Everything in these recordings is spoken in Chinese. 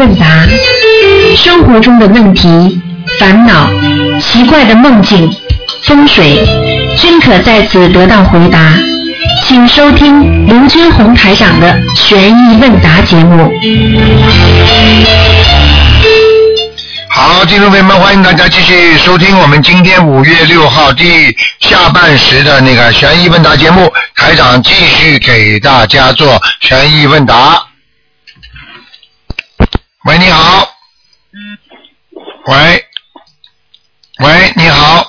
问答，生活中的问题、烦恼、奇怪的梦境、风水，均可在此得到回答。请收听卢军红台长的悬疑问答节目。好，听众朋友们，欢迎大家继续收听我们今天五月六号第下半时的那个悬疑问答节目。台长继续给大家做悬疑问答。喂，你好。喂，喂，你好，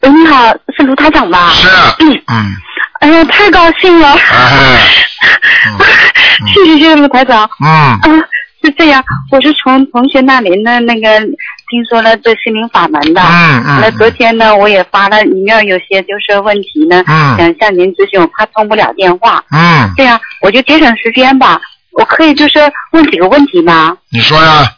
喂，你好，是卢台长吧？是，嗯，哎呀，太高兴了！哎，谢谢谢谢卢台长。嗯，嗯，是这样，我是从同学那里呢，那个听说了这心灵法门的。嗯嗯那昨天呢，我也发了里面有些就是问题呢，嗯想向您咨询，我怕通不了电话。嗯，这样我就节省时间吧，我可以就是问几个问题吗？你说呀，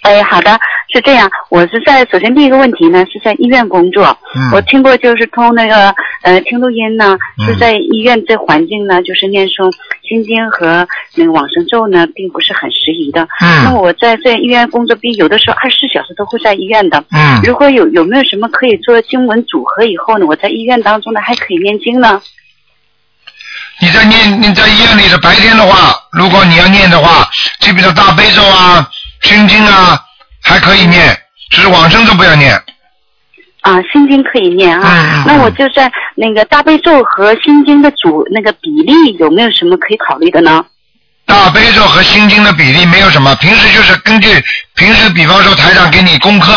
哎，好的，是这样，我是在首先第一个问题呢是在医院工作，嗯我听过就是通那个呃听录音呢，嗯是在医院这环境呢，就是念诵心经和那个往生咒呢，并不是很适宜的。那嗯我在在医院工作，并有的时候二十四小时都会在医院的。嗯，如果有有没有什么可以做经文组合以后呢，我在医院当中呢还可以念经呢？你在念你在医院里的白天的话，如果你要念的话，就比如大悲咒啊、心经啊，还可以念，只是往生咒不要念。啊，心经可以念啊。那我就在那个大悲咒和心经的主那个比例有没有什么可以考虑的呢？大悲咒和心经的比例没有什么，平时就是根据平时，比方说台长给你功课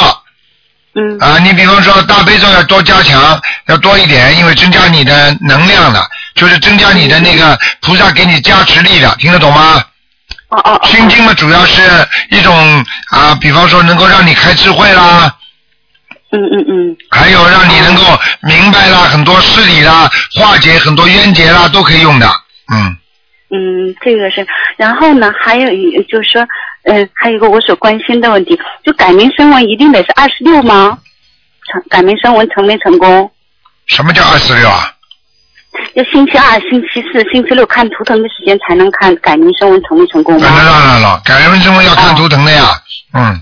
嗯啊，你比方说大悲咒要多加强，要多一点，因为增加你的能量的，就是增加你的那个菩萨给你加持力的，听得懂吗？哦哦哦。心经嘛，主要是一种啊，比方说能够让你开智慧啦，嗯嗯嗯。还有让你能够明白啦很多事理啦，化解很多冤结啦，都可以用的。嗯，嗯，这个是，然后呢，还有一就是说，嗯、还有一个我所关心的问题，就改名声纹一定得是二十六吗？成改名声纹成没成功？什么叫二十六啊？要星期二、星期四、星期六看图腾的时间才能看改名声纹成没成功那当？然了，改名升温要看图腾的呀。嗯，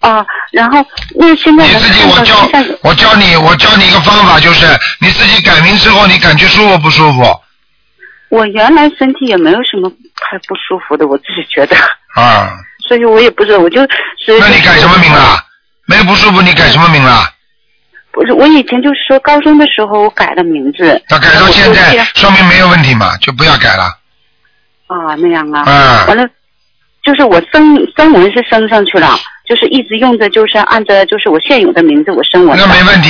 啊，然后那现在你自己我教我教你我教你一个方法，就是你自己改名之后，你感觉舒服不舒服我原来身体也没有什么太不舒服的，我自己觉得，啊？所以我也不知道，我就是。那你改什么名了？没有不舒服，你改什么名了？不是，我以前就是说高中的时候我改了名字。那改到现在，说明没有问题嘛，就不要改了。啊，那样啊。嗯完了，就是我声声纹是升上去了，就是一直用着，就是按照就是我现有的名字我升纹。那没问题，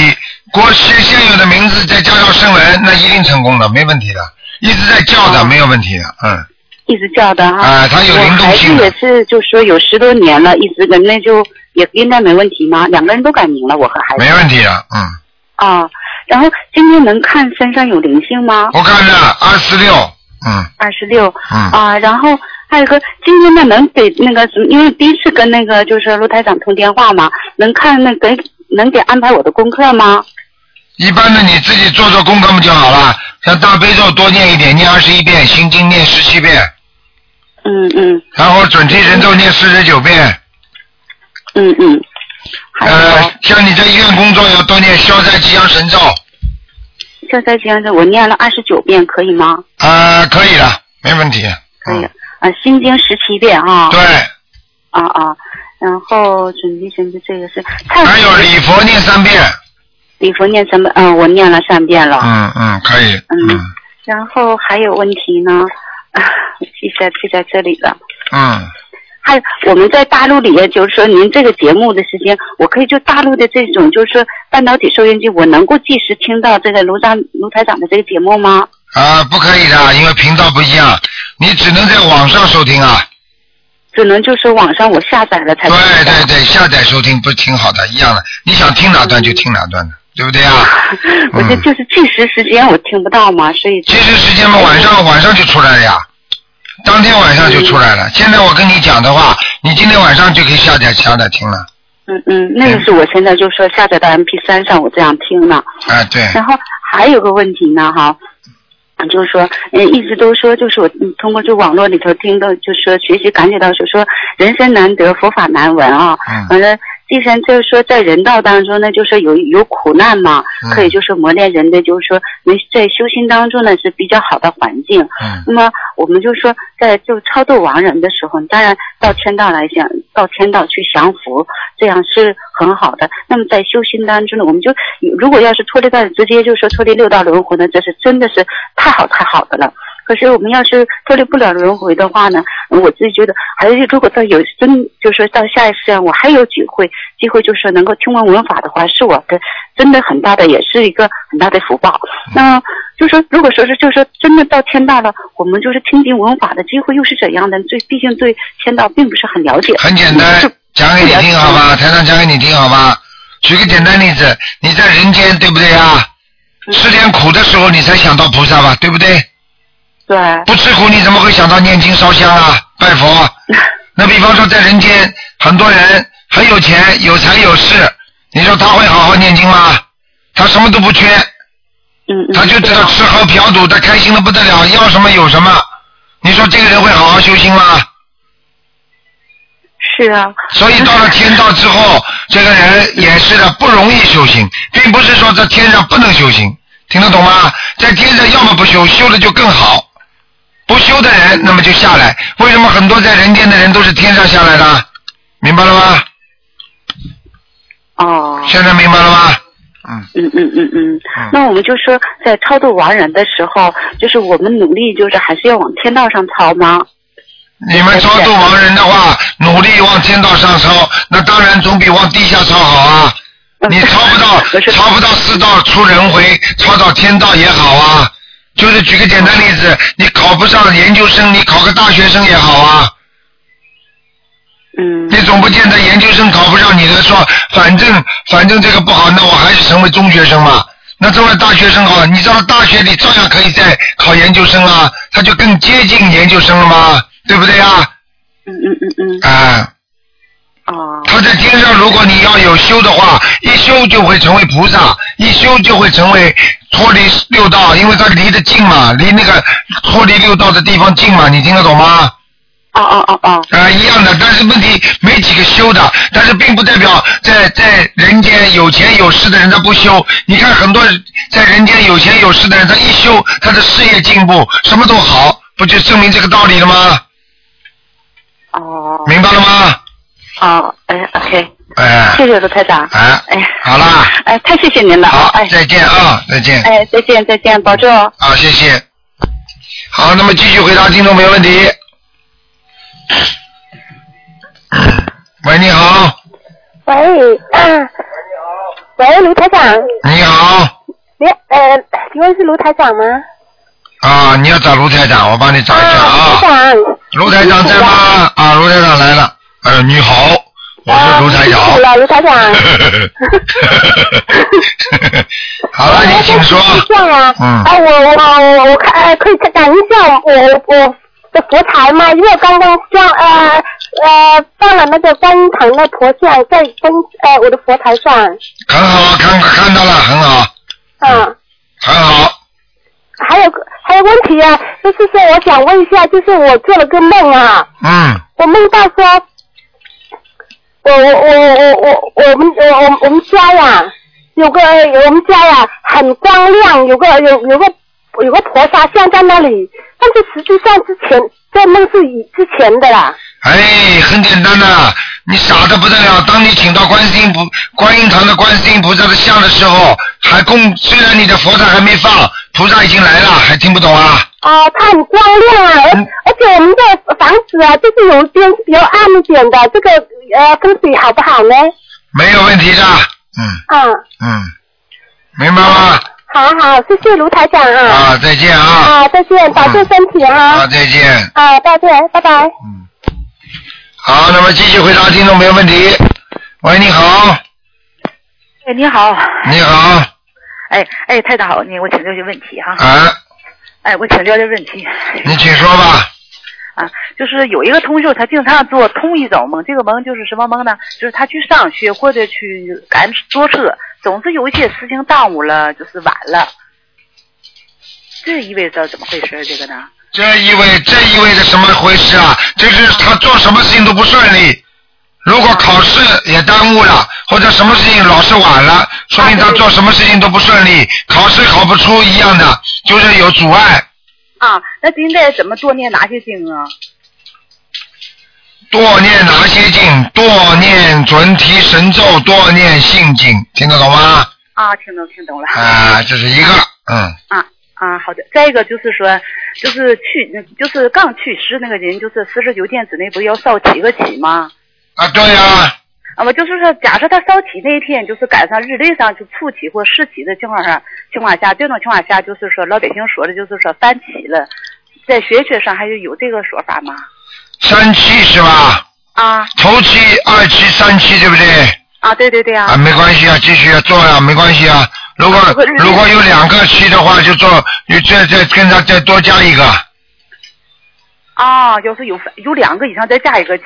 国现现有的名字再加上声纹，那一定成功的，没问题的。一直在叫的，哦没有问题的，嗯。一直叫的哈。啊他有灵动性我孩子也是，就说有十多年了，一直跟那就也应该没问题吗？两个人都改名了，我和孩子。没问题啊，嗯。啊，然后今天能看身上有灵性吗？我看了二十六，嗯二十六。嗯，啊，然后还有个今天呢，能给那个什么，因为第一次跟那个就是陆台长通电话嘛，能看那给能给安排我的功课吗？一般的你自己做做功课不就好了？像大悲咒多念一点，念二十一遍，心经念十七遍，嗯嗯然后准提神咒念四十九遍。嗯嗯，呃，像你在医院工作要多念消灾吉祥神咒，消灾吉祥咒，我念了二十九遍，可以吗？啊，可以的，没问题。可以。嗯啊，心经十七遍啊。对，啊啊，然后准提神咒这个是。还有礼佛念三遍。礼佛念三遍，嗯，我念了三遍了。嗯嗯，可以。嗯然后还有问题呢，啊，记在记在这里了。嗯，还有我们在大陆里，就是说您这个节目的时间，我可以就大陆的这种，就是说半导体收音机，我能够即时听到这个卢长卢台长的这个节目吗？啊，不可以的，因为频道不一样，你只能在网上收听啊。只能就是网上我下载了才对对对，下载收听不是挺好的，一样的。你想听哪段就听哪段的，对不对啊？我这就是计时时间我听不到嘛，所以计时时间嘛，晚上晚上就出来了呀，当天晚上就出来了。现在我跟你讲的话，你今天晚上就可以下载下载听了。嗯嗯，那个是我现在就说下载到 MP 三上，我这样听了。啊，对，然后还有个问题呢，哈，就是说，嗯，一直都说，就是我嗯通过这网络里头听到，就是说学习感觉到，就说人生难得，佛法难闻啊。嗯完了，第三就是说，在人道当中呢，就是有有苦难嘛，嗯可以就是磨练人的，就是说，能在修心当中呢是比较好的环境。嗯那么我们就说，在就超度亡人的时候，当然到天道来讲，到天道去降福，这样是很好的。那么在修心当中呢，我们就如果要是脱离到直接就说脱离六道轮回呢，这是真的是太好太好的了。可是我们要是脱离不了轮回的话呢，我自己觉得还是如果到有真就是说到下一世啊，我还有机会机会就是能够听闻闻法的话，是我的真的很大的，也是一个很大的福报。那就说如果说是就是说真的到天道了，我们就是听经闻法的机会又是怎样的？最，毕竟对天道并不是很了解。很简单，讲给你听好吧？台上讲给你听好吧？举个简单例子，你在人间对不对啊？吃点苦的时候，你才想到菩萨吧，对不对？对，不吃苦，你怎么会想到念经烧香啊、拜佛？那比方说，在人间，很多人很有钱、有财有势，你说他会好好念经吗？他什么都不缺，他就知道吃喝嫖赌，他开心的不得了，要什么有什么。你说这个人会好好修心吗？是啊，所以到了天道之后，这个人也是的，不容易修行，并不是说在天上不能修行，听得懂吗？在天上要么不修，修了就更好；不修的人，那么就下来。为什么很多在人间的人都是天上下来的？明白了吗？哦，现在明白了吗？嗯，嗯嗯嗯嗯嗯，那我们就说在超度亡人的时候，就是我们努力，就是还是要往天道上超吗？你们超度亡人的话，努力往天道上超，那当然总比往地下超好啊。你超不到 超不到四道出轮回，超到天道也好啊。就是举个简单例子，你考不上研究生，你考个大学生也好啊。嗯你总不见得研究生考不上，你的说反正反正这个不好，那我还是成为中学生嘛。那成为大学生好，你到了大学里照样可以再考研究生啊，他就更接近研究生了嘛，对不对呀？嗯嗯嗯嗯，啊。哦，他在天上，如果你要有修的话，一修就会成为菩萨，一修就会成为脱离六道，因为他离得近嘛，离那个脱离六道的地方近嘛，你听得懂吗？哦哦哦哦，啊、一样的，但是问题没几个修的，但是并不代表在在人间有钱有势的人他不修。你看很多在人间有钱有势的人，他一修，他的事业进步，什么都好，不就证明这个道理了吗？哦，明白了吗？哦，哎，OK，哎谢谢卢台长，哎，哎，好啦，哎，太谢谢您了，好哎，，再见啊，再见。哎，再见再见，保重哦。好，谢谢。好，那么继续回答听众朋友问题。喂，你好，喂，啊，喂，卢台长，你好，你呃，请问是卢台长吗？啊，你要找卢台长，我帮你找一下啊，卢台啊。长，卢台长在吗？啊，卢台长来了。呃，你好，我是卢台长。卢台长。好了，你请说。这样啊，嗯啊，我我我我看呃可以讲一下我我的佛台吗？因为我刚刚装呃呃放了那个观音堂的佛像在跟呃我的佛台上，很好，看看到了，很好，嗯。很好。还有个还有问题啊，就是说我想问一下，就是我做了个梦啊，嗯，我梦到说，我我我我我我们我我我们家呀，有个我们家呀很光亮，有个有有个有个菩萨像在那里，但是实际上之前这梦是以之前的啦，哎，很简单的，你傻的不得了。当你请到观世音菩观音堂的观世音菩萨的像的时候，还供虽然你的佛台还没放，菩萨已经来了，还听不懂啊？啊、它很光亮啊，而嗯而且我们的房子啊，就是有一边是比较暗一点的，这个呃风水好不好呢？没有问题的，嗯啊，嗯，明白吗？好好，谢谢卢台长啊。啊，再见啊！啊，再见，保重身体啊，啊。再见。啊，再见，拜拜。嗯，好，那么继续回答听众朋友问题。喂，你好，哎，你好，你好，哎哎，太太好，你我请教些问题哈，啊，哎，我请教些问题，你请说吧。啊，就是有一个同学，他经常做同一种梦，这个梦就是什么梦呢？就是他去上学或者去赶坐车，总是有一些事情耽误了，就是晚了。这意味着怎么回事？这个呢？这意味这意味着什么回事啊？就是他做什么事情都不顺利。如果考试也耽误了，或者什么事情老是晚了，说明他做什么事情都不顺利，考试考不出一样的，就是有阻碍。啊，那应该怎么多念哪些经啊？多念哪些经？多念准提神咒，多念心经，听得懂吗？啊，听懂听懂了。啊，这是一个，嗯。啊啊，好的。再一个就是说，就是去，就是刚去世那个人，就是四十九天之内不是要烧七个七吗？啊，对呀、啊，我就是说，假设他烧七那一天，就是赶上日历上就初七或十七的情况下，情况下，这种情况下，就是说老百姓说的，就是说三七了，在学学上还是有这个说法吗？三七是吧？啊头七、二七、三七，对不对？啊，对对对啊。啊，没关系啊，继续做呀、没关系啊。如果如果有两个七的话，就做，你再再跟他再多加一个。啊，要是有有两个以上，再加一个七。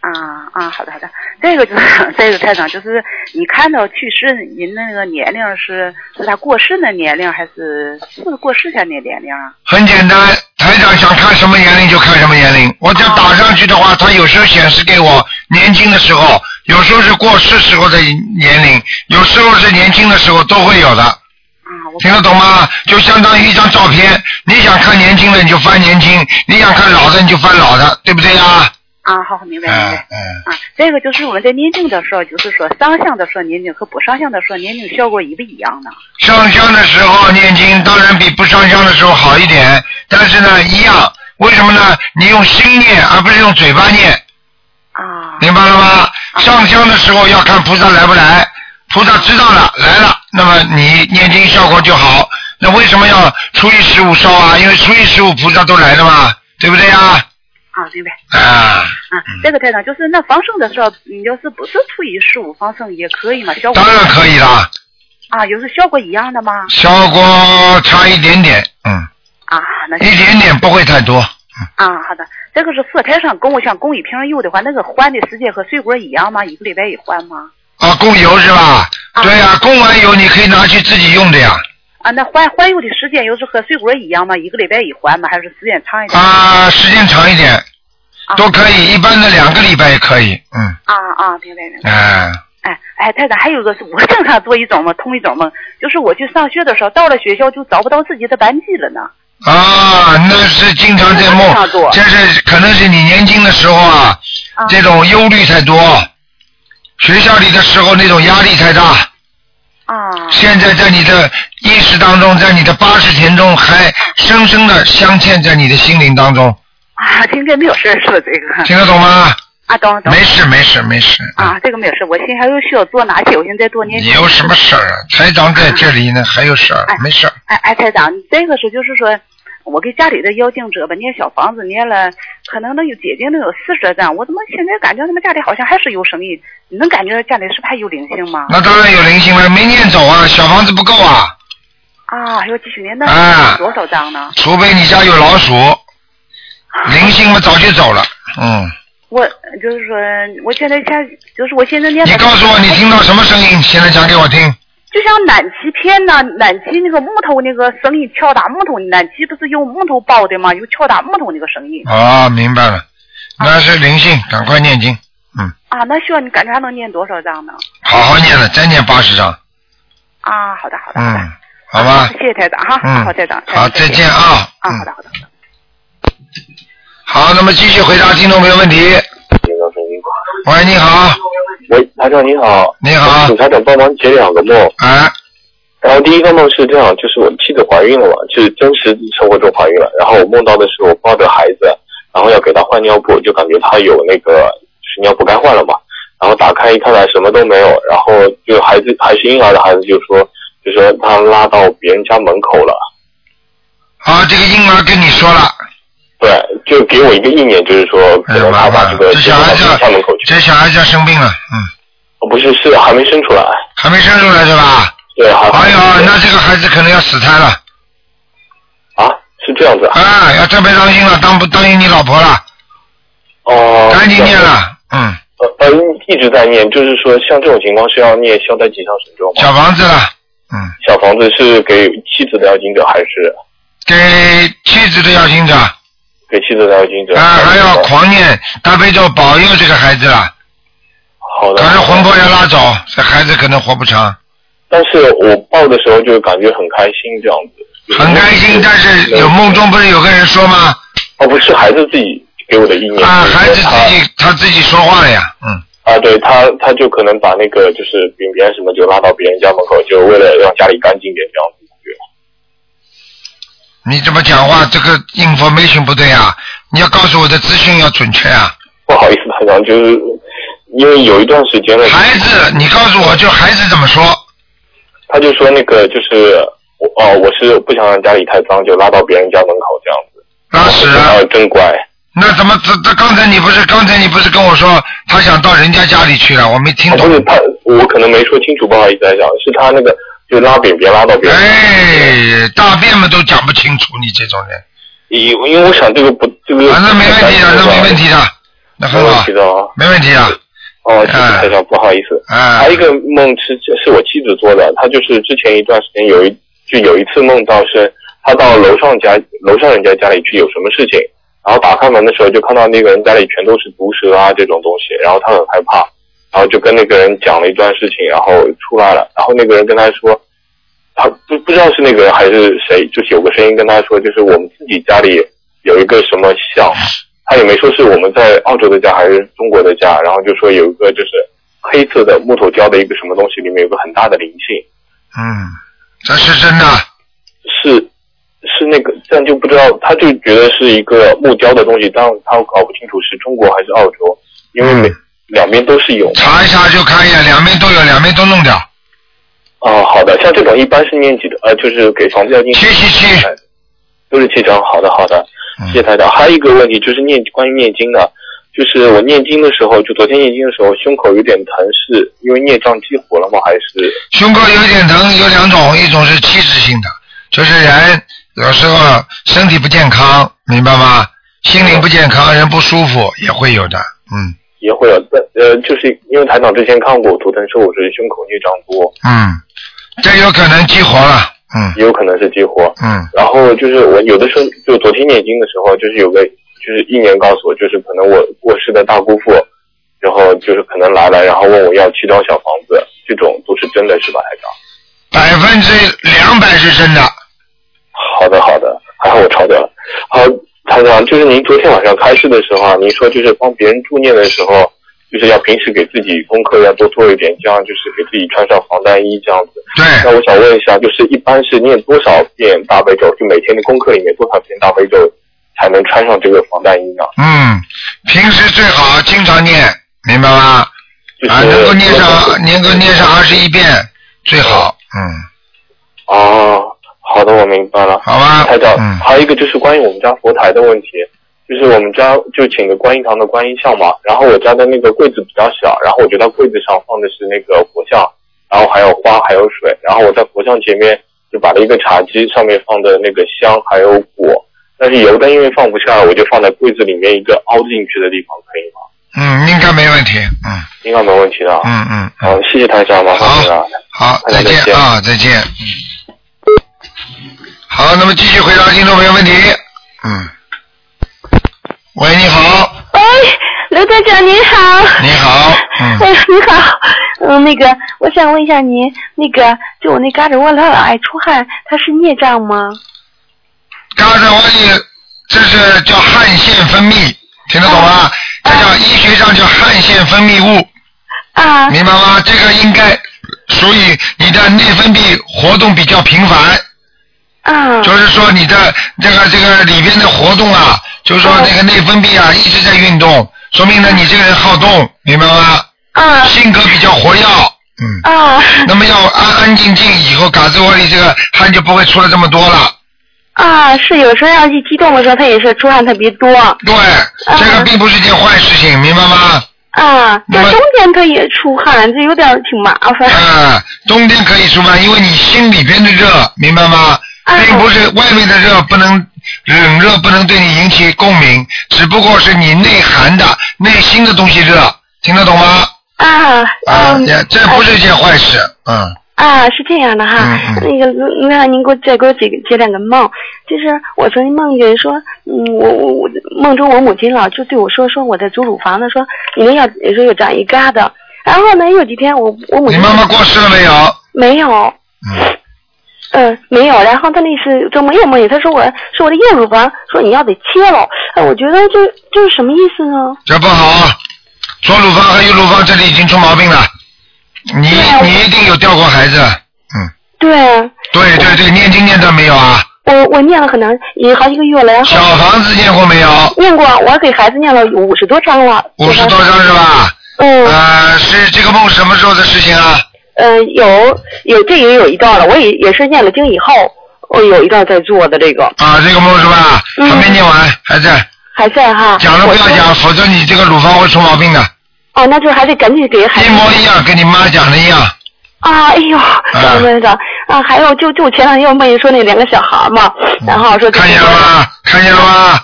啊啊，好的好的，这个就是 这个台长，就是你看到去世人的那个年龄是是他过世的年龄，还是是过世前的年龄啊？很简单，台长想看什么年龄就看什么年龄。我只要打上去的话，他有时候显示给我年轻的时候，有时候是过世时候的年龄，有时候是年轻的时候都会有的。啊，我听得懂吗？就相当于一张照片，你想看年轻的你就翻年轻，你想看老的你就翻老的，对不对呀？啊，好，明白明嗯白。嗯。啊，这个就是我们在念经的时候，就是说上香的时候念经和不上香的时候念经效果一不一样呢？上香的时候念经当然比不上香的时候好一点，但是呢一样，为什么呢？你用心念而不是用嘴巴念，啊明白了吗？上香的时候要看菩萨来不来，菩萨知道了来了，那么你念经效果就好。那为什么要初一十五烧啊？因为初一十五菩萨都来了嘛，对不对呀？啊，明白。啊，啊，这个台长就是那放生的时候，你要是不是初一十五放生也可以嘛？效果当然可以啦，啊，有是效果一样的吗？效果差一点点，嗯，啊，那一点点不会太多。啊，好的，这个是佛台上供，像供一瓶油的话，那个换的时间和水果一样吗？一个礼拜一换吗？啊，供油是吧？啊对呀、供完油你可以拿去自己用的呀。啊，那换换油的时间又是和水果一样吗？一个礼拜一换吗？还是时间长一点？啊，时间长一点啊都可以，一般的两个礼拜也可以，嗯，啊啊，明白明白。哎，哎哎，台长，还有一个是我经常做一种梦，同一种梦，就是我去上学的时候，到了学校就找不到自己的班级了呢。啊，那是经常在梦做，这是可能是你年轻的时候啊，啊这种忧虑太多，学校里的时候那种压力太大，啊现在在你的意识当中，在你的八十田中还深深的镶嵌在你的心灵当中，啊，今天没有事儿是？这个听得懂吗？啊，懂懂没事没事没事。啊，这个没有事。我现在还有需要做哪些？我现在多念你有什么事儿啊？台长在这里呢，还有事儿哎，没事儿。哎哎，台长，这个是就是说，我给家里的妖精者吧，念小房子念了，可能能有姐姐能有四十张，我怎么现在感觉他们家里好像还是有生意？你能感觉家里是不是还有灵性吗？那当然有灵性了，没念走啊，小房子不够啊，啊，还要继续念，那啊多少张呢？除非你家有老鼠，灵性嘛早就走了。嗯，我就是说，我现在现就是我现在念。你告诉我你听到什么声音？现在讲给我听。就像暖气片呐、暖气那个木头那个声音，敲打木头，暖气不是用木头包的吗？有敲打木头那个声音。哦，明白了，那是灵性，赶快念经。嗯，啊，那需要你感觉还能念多少张呢？好好念了，再念八十章。啊，好的好的。好的嗯，好吧谢。谢台长哈。嗯好，台长。好，再见啊。啊，嗯好的好的。好，那么继续回答听众朋友问题。喂，你好，喂，台长你好，你好请台长帮忙解两个梦。啊，然后第一个梦是这样，就是我妻子怀孕了嘛，就是真实生活中怀孕了。然后我梦到的是我抱着孩子，然后要给她换尿布，就感觉她有那个就是尿布该换了嘛。然后打开一看来什么都没有，然后就孩子还是婴儿的孩子就说，就说他拉到别人家门口了。啊，这个婴儿跟你说了，对，就给我一个意念，就是说可能他把这个这小孩子到家门口去。这小孩子要生病了，嗯，哦不是，是还没生出来。还没生出来是吧？对，还哎呦，那这个孩子可能要死胎了，啊，是这样子啊。啊，要特别当心了，当不当心你老婆了，哦。赶紧念了，嗯，呃呃，一直在念，就是说像这种情况是要念消灾吉祥神咒吗？小房子了，嗯，小房子是给妻子的要经者还是给妻子的要经者啊，给妻子的要经者？还要狂念大悲咒保佑这个孩子了，好的。可是魂魄要拉走，这孩子可能活不长。但是我抱的时候就感觉很开心这样子。很开心，但是有梦中不是有个人说吗？哦，不是孩子自己给我的意念。啊，孩子自己他自己说话了呀，嗯。啊，对他，他就可能把那个就是饼边什么就拉到别人家门口，就为了让家里干净点这样子。你怎么讲话？这个 information 不对啊！你要告诉我的资讯要准确啊！不好意思，台长，就是因为有一段时间了。孩子，你告诉我就孩子怎么说？他就说那个就是我哦，我是不想让家里太脏，就拉到别人家门口这样子。拉屎啊！真乖。那怎么这这刚才你不是刚才你不是跟我说他想到人家家里去了？我没听懂。不是他，我可能没说清楚，不好意思，台长，是他那个就拉饼别拉到别人。哎，大便嘛都讲不清楚，你这种人。因因为我想这个不这个。反正没问题的，那没问题的，那很好。没问题的啊。没问题的。哦，谢谢台长，不好意思。啊。还有一个梦是是我妻子做的，她就是之前一段时间有一就有一次梦到是她到楼上家楼上人家家里去有什么事情。然后打开门的时候，就看到那个人家里全都是毒蛇啊这种东西，然后她很害怕，然后就跟那个人讲了一段事情，然后出来了。然后那个人跟他说，他不不知道是那个人还是谁，就是有个声音跟他说，就是我们自己家里有一个什么像，他也没说是我们在澳洲的家还是中国的家，然后就说有一个就是黑色的木头雕的一个什么东西，里面有个很大的灵性。嗯，这是真的。是。是那个，这样就不知道，他就觉得是一个木雕的东西，但他搞不清楚是中国还是澳洲，因为每两边都是有。查一查就可以了，两边都有，两边都弄掉。哦，好的，像这种一般是念几的？呃，就是给房子要念七七七，都是七张。好的，好的，谢谢台长。还有一个问题就是念关于念经的，就是我念经的时候，就昨天念经的时候，胸口有点疼，是因为孽障激活了吗？还是胸口有点疼有两种，一种是器质性的，就是人。有时候身体不健康，明白吗？心灵不健康，人不舒服也会有的，嗯。也会有，但呃，就是因为台长之前看过图腾，说我是胸口孽障多。嗯，这有可能激活了，嗯。也有可能是激活。嗯。然后就是我有的时候，就昨天念经的时候，就是有个就是一年告诉我，就是可能我过世的大姑父，然后就是可能来了，然后问我要七张小房子，这种都是真的是吧，台长？百分之两百是真的。好的，好的，还好我抄掉了。好，台长，就是您昨天晚上开示的时候啊，您说就是帮别人助念的时候，就是要平时给自己功课要多做一点，这样就是给自己穿上防弹衣这样子。对。那我想问一下，就是一般是念多少遍大悲咒？就每天的功课里面多少遍大悲咒才能穿上这个防弹衣呢？嗯，平时最好经常念，明白吗？啊，能够念上，能够念上二十一遍最好。嗯。哦。好的，我明白了。好吧，台长，还有一个就是关于我们家佛台的问题，就是我们家就请的观音堂的观音像嘛，然后我家的那个柜子比较小，然后我觉得柜子上放的是那个佛像，然后还有花还有水，然后我在佛像前面就摆了一个茶几，上面放的那个香还有果，但是油灯因为放不下，我就放在柜子里面一个凹进去的地方，可以吗？嗯，应该没问题，嗯，应该没问题的。嗯嗯，好，谢谢台长，麻烦您了。好，再见啊，再见。好，那么继续回答听众朋友问题。嗯，喂，你好。喂，刘队长您好。你好。嗯。哎，你好。嗯，那个，我想问一下您，那个，就我那嘎吱窝老爱出汗，它是孽障吗？嘎吱窝里，这是叫汗腺分泌，听得懂吗？这叫医学上叫汗腺分泌物。啊。明白吗？这个应该属于你的内分泌活动比较频繁。啊，就是说你的这个这个里边的活动啊，就是说那个内分泌啊一直在运动，说明呢你这个人好动，明白吗？嗯。性格比较活跃，嗯。啊。那么要安安静静，以后嘎子窝里这个汗就不会出来这么多了。啊，是有时候要一激动的时候，他也是出汗特别多。对，这个并不是件坏事情，明白吗？啊，这冬天他也出汗，这有点挺麻烦。啊，冬天可以出汗，因为你心里边的热，明白吗？并不是外面的热不能冷热不能对你引起共鸣，只不过是你内涵的内心的东西热，听得懂吗？啊啊，这不是一件坏事，嗯。啊，是这样的哈，嗯那个那您给我再给我解解两个梦，就是我曾经梦见说，嗯，我我我梦中我母亲老就对我说，说我在租乳房呢，说你们要说有长一疙瘩，然后呢有几天我我母亲你妈妈过世了没有？没有，嗯，嗯，没有。然后他那次就没有梦见，他说我是我的右乳房，说你要得切了。哎，我觉得这这是什么意思呢？这不好啊！左乳房和右乳房这里已经出毛病了，你啊你一定有掉过孩子，嗯，对啊，对对对，念经念的没有啊？我我念了可能也好几个月了，然后小房子念过没有？念过，我给孩子念了五十多张了。五十多张是吧？嗯呃，是这个梦什么时候的事情啊？呃，有有这也有一段了，我也也是念了经以后，我有一段在做的这个啊，这个梦是吧？嗯还没念完，还在。还在哈。讲了不要讲，否则你这个乳房会出毛病的。哦，那就还得赶紧给孩子。一模一样，跟你妈讲的一样。啊，哎呦，张院长啊，还有就就前两天我梦见说那两个小孩嘛，然后说嗯看见了吗？看见了吗？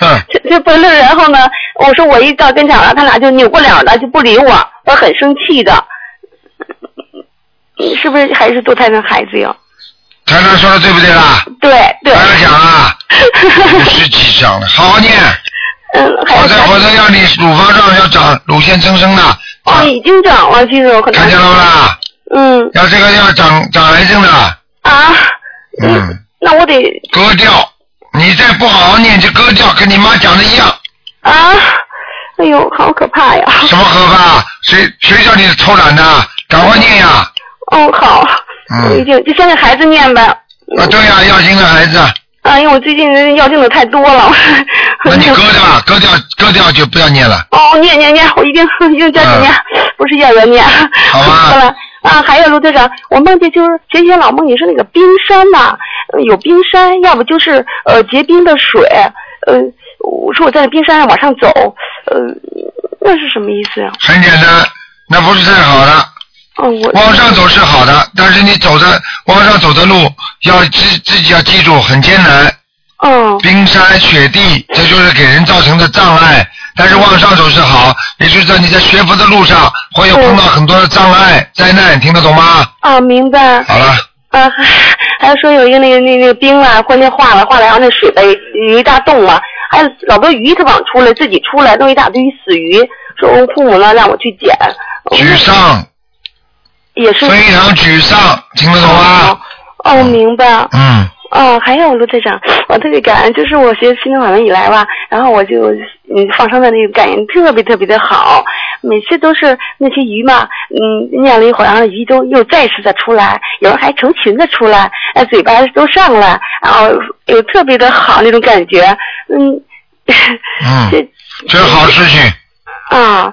嗯 这这不是，然后呢，我说我一到跟前了，他俩就扭过了了，就不理我，我很生气的。嗯 是不是还是堕胎的孩子呀？台长说的对不对啦？对对。还要讲啊？五十几张了，好好念，嗯，还有否则否则让你乳房上要长乳腺增生的，哦，已经长了，其实我可能。看见了不啦？嗯要这个要长长癌症的，啊，嗯，那我得割掉。你再不好好念就割掉，跟你妈讲的一样。啊，哎呦，好可怕呀！什么可怕？谁谁叫你偷懒的？赶快念呀！哦，好，我已嗯，经就先给孩子念呗。啊对呀，要经的孩子，啊，因为我最近要定的太多了。那你 割掉吧，割掉割掉就不要念了。哦，念念念，我一定一定加紧念，不是要要念。嗯好吧好了啊，还有卢队长，我梦见就是前几天老梦见是那个冰山呐、呃有冰山，要不就是呃结冰的水，呃，我说我在冰山上往上走，呃，那是什么意思呀、很简单，那不是太好的。哦，我往上走是好的，但是你走的往上走的路要自自己要记住很艰难，嗯冰山雪地，这就是给人造成的障碍。但是往上走是好，也就是说你在学佛的路上会有碰到很多的障碍、灾难，听得懂吗？啊，明白。好了，啊，还说有一个那个那那个冰啊，关键化了，化了，然后那水里有一大洞啊，还有老多鱼它往出来，自己出来，弄一大堆死鱼，说我父母呢让我去捡，沮丧，也是。非常沮丧，听得懂吗？哦，明白。嗯，哦，还有卢队长，我特别感恩，就是我学心灵法门以来吧，然后我就嗯放生的那个感应特别特别的好，每次都是那些鱼嘛，嗯，念了一会儿，然后鱼都又再次的出来，有人还成群的出来，呃，嘴巴都上来，然后有特别的好那种感觉，嗯，嗯，这这是好事情，啊，嗯，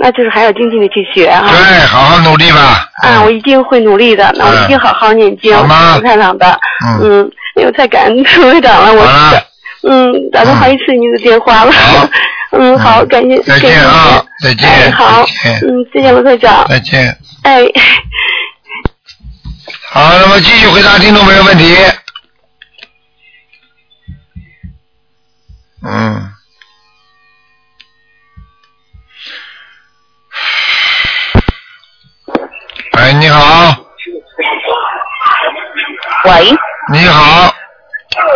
那就是还要精进的去学哈。对，好好努力吧。啊，我一定会努力的。那我一定好好念经，好吗卢台长的。嗯嗯，哎呦，太感恩卢台长了，我嗯打通好几次您的电话了。好 嗯，好，感谢，再见啊再见哎，好嗯，再见，卢台长。再见。哎，好，那么继续回答听众朋友问题。嗯。你好，喂，你好，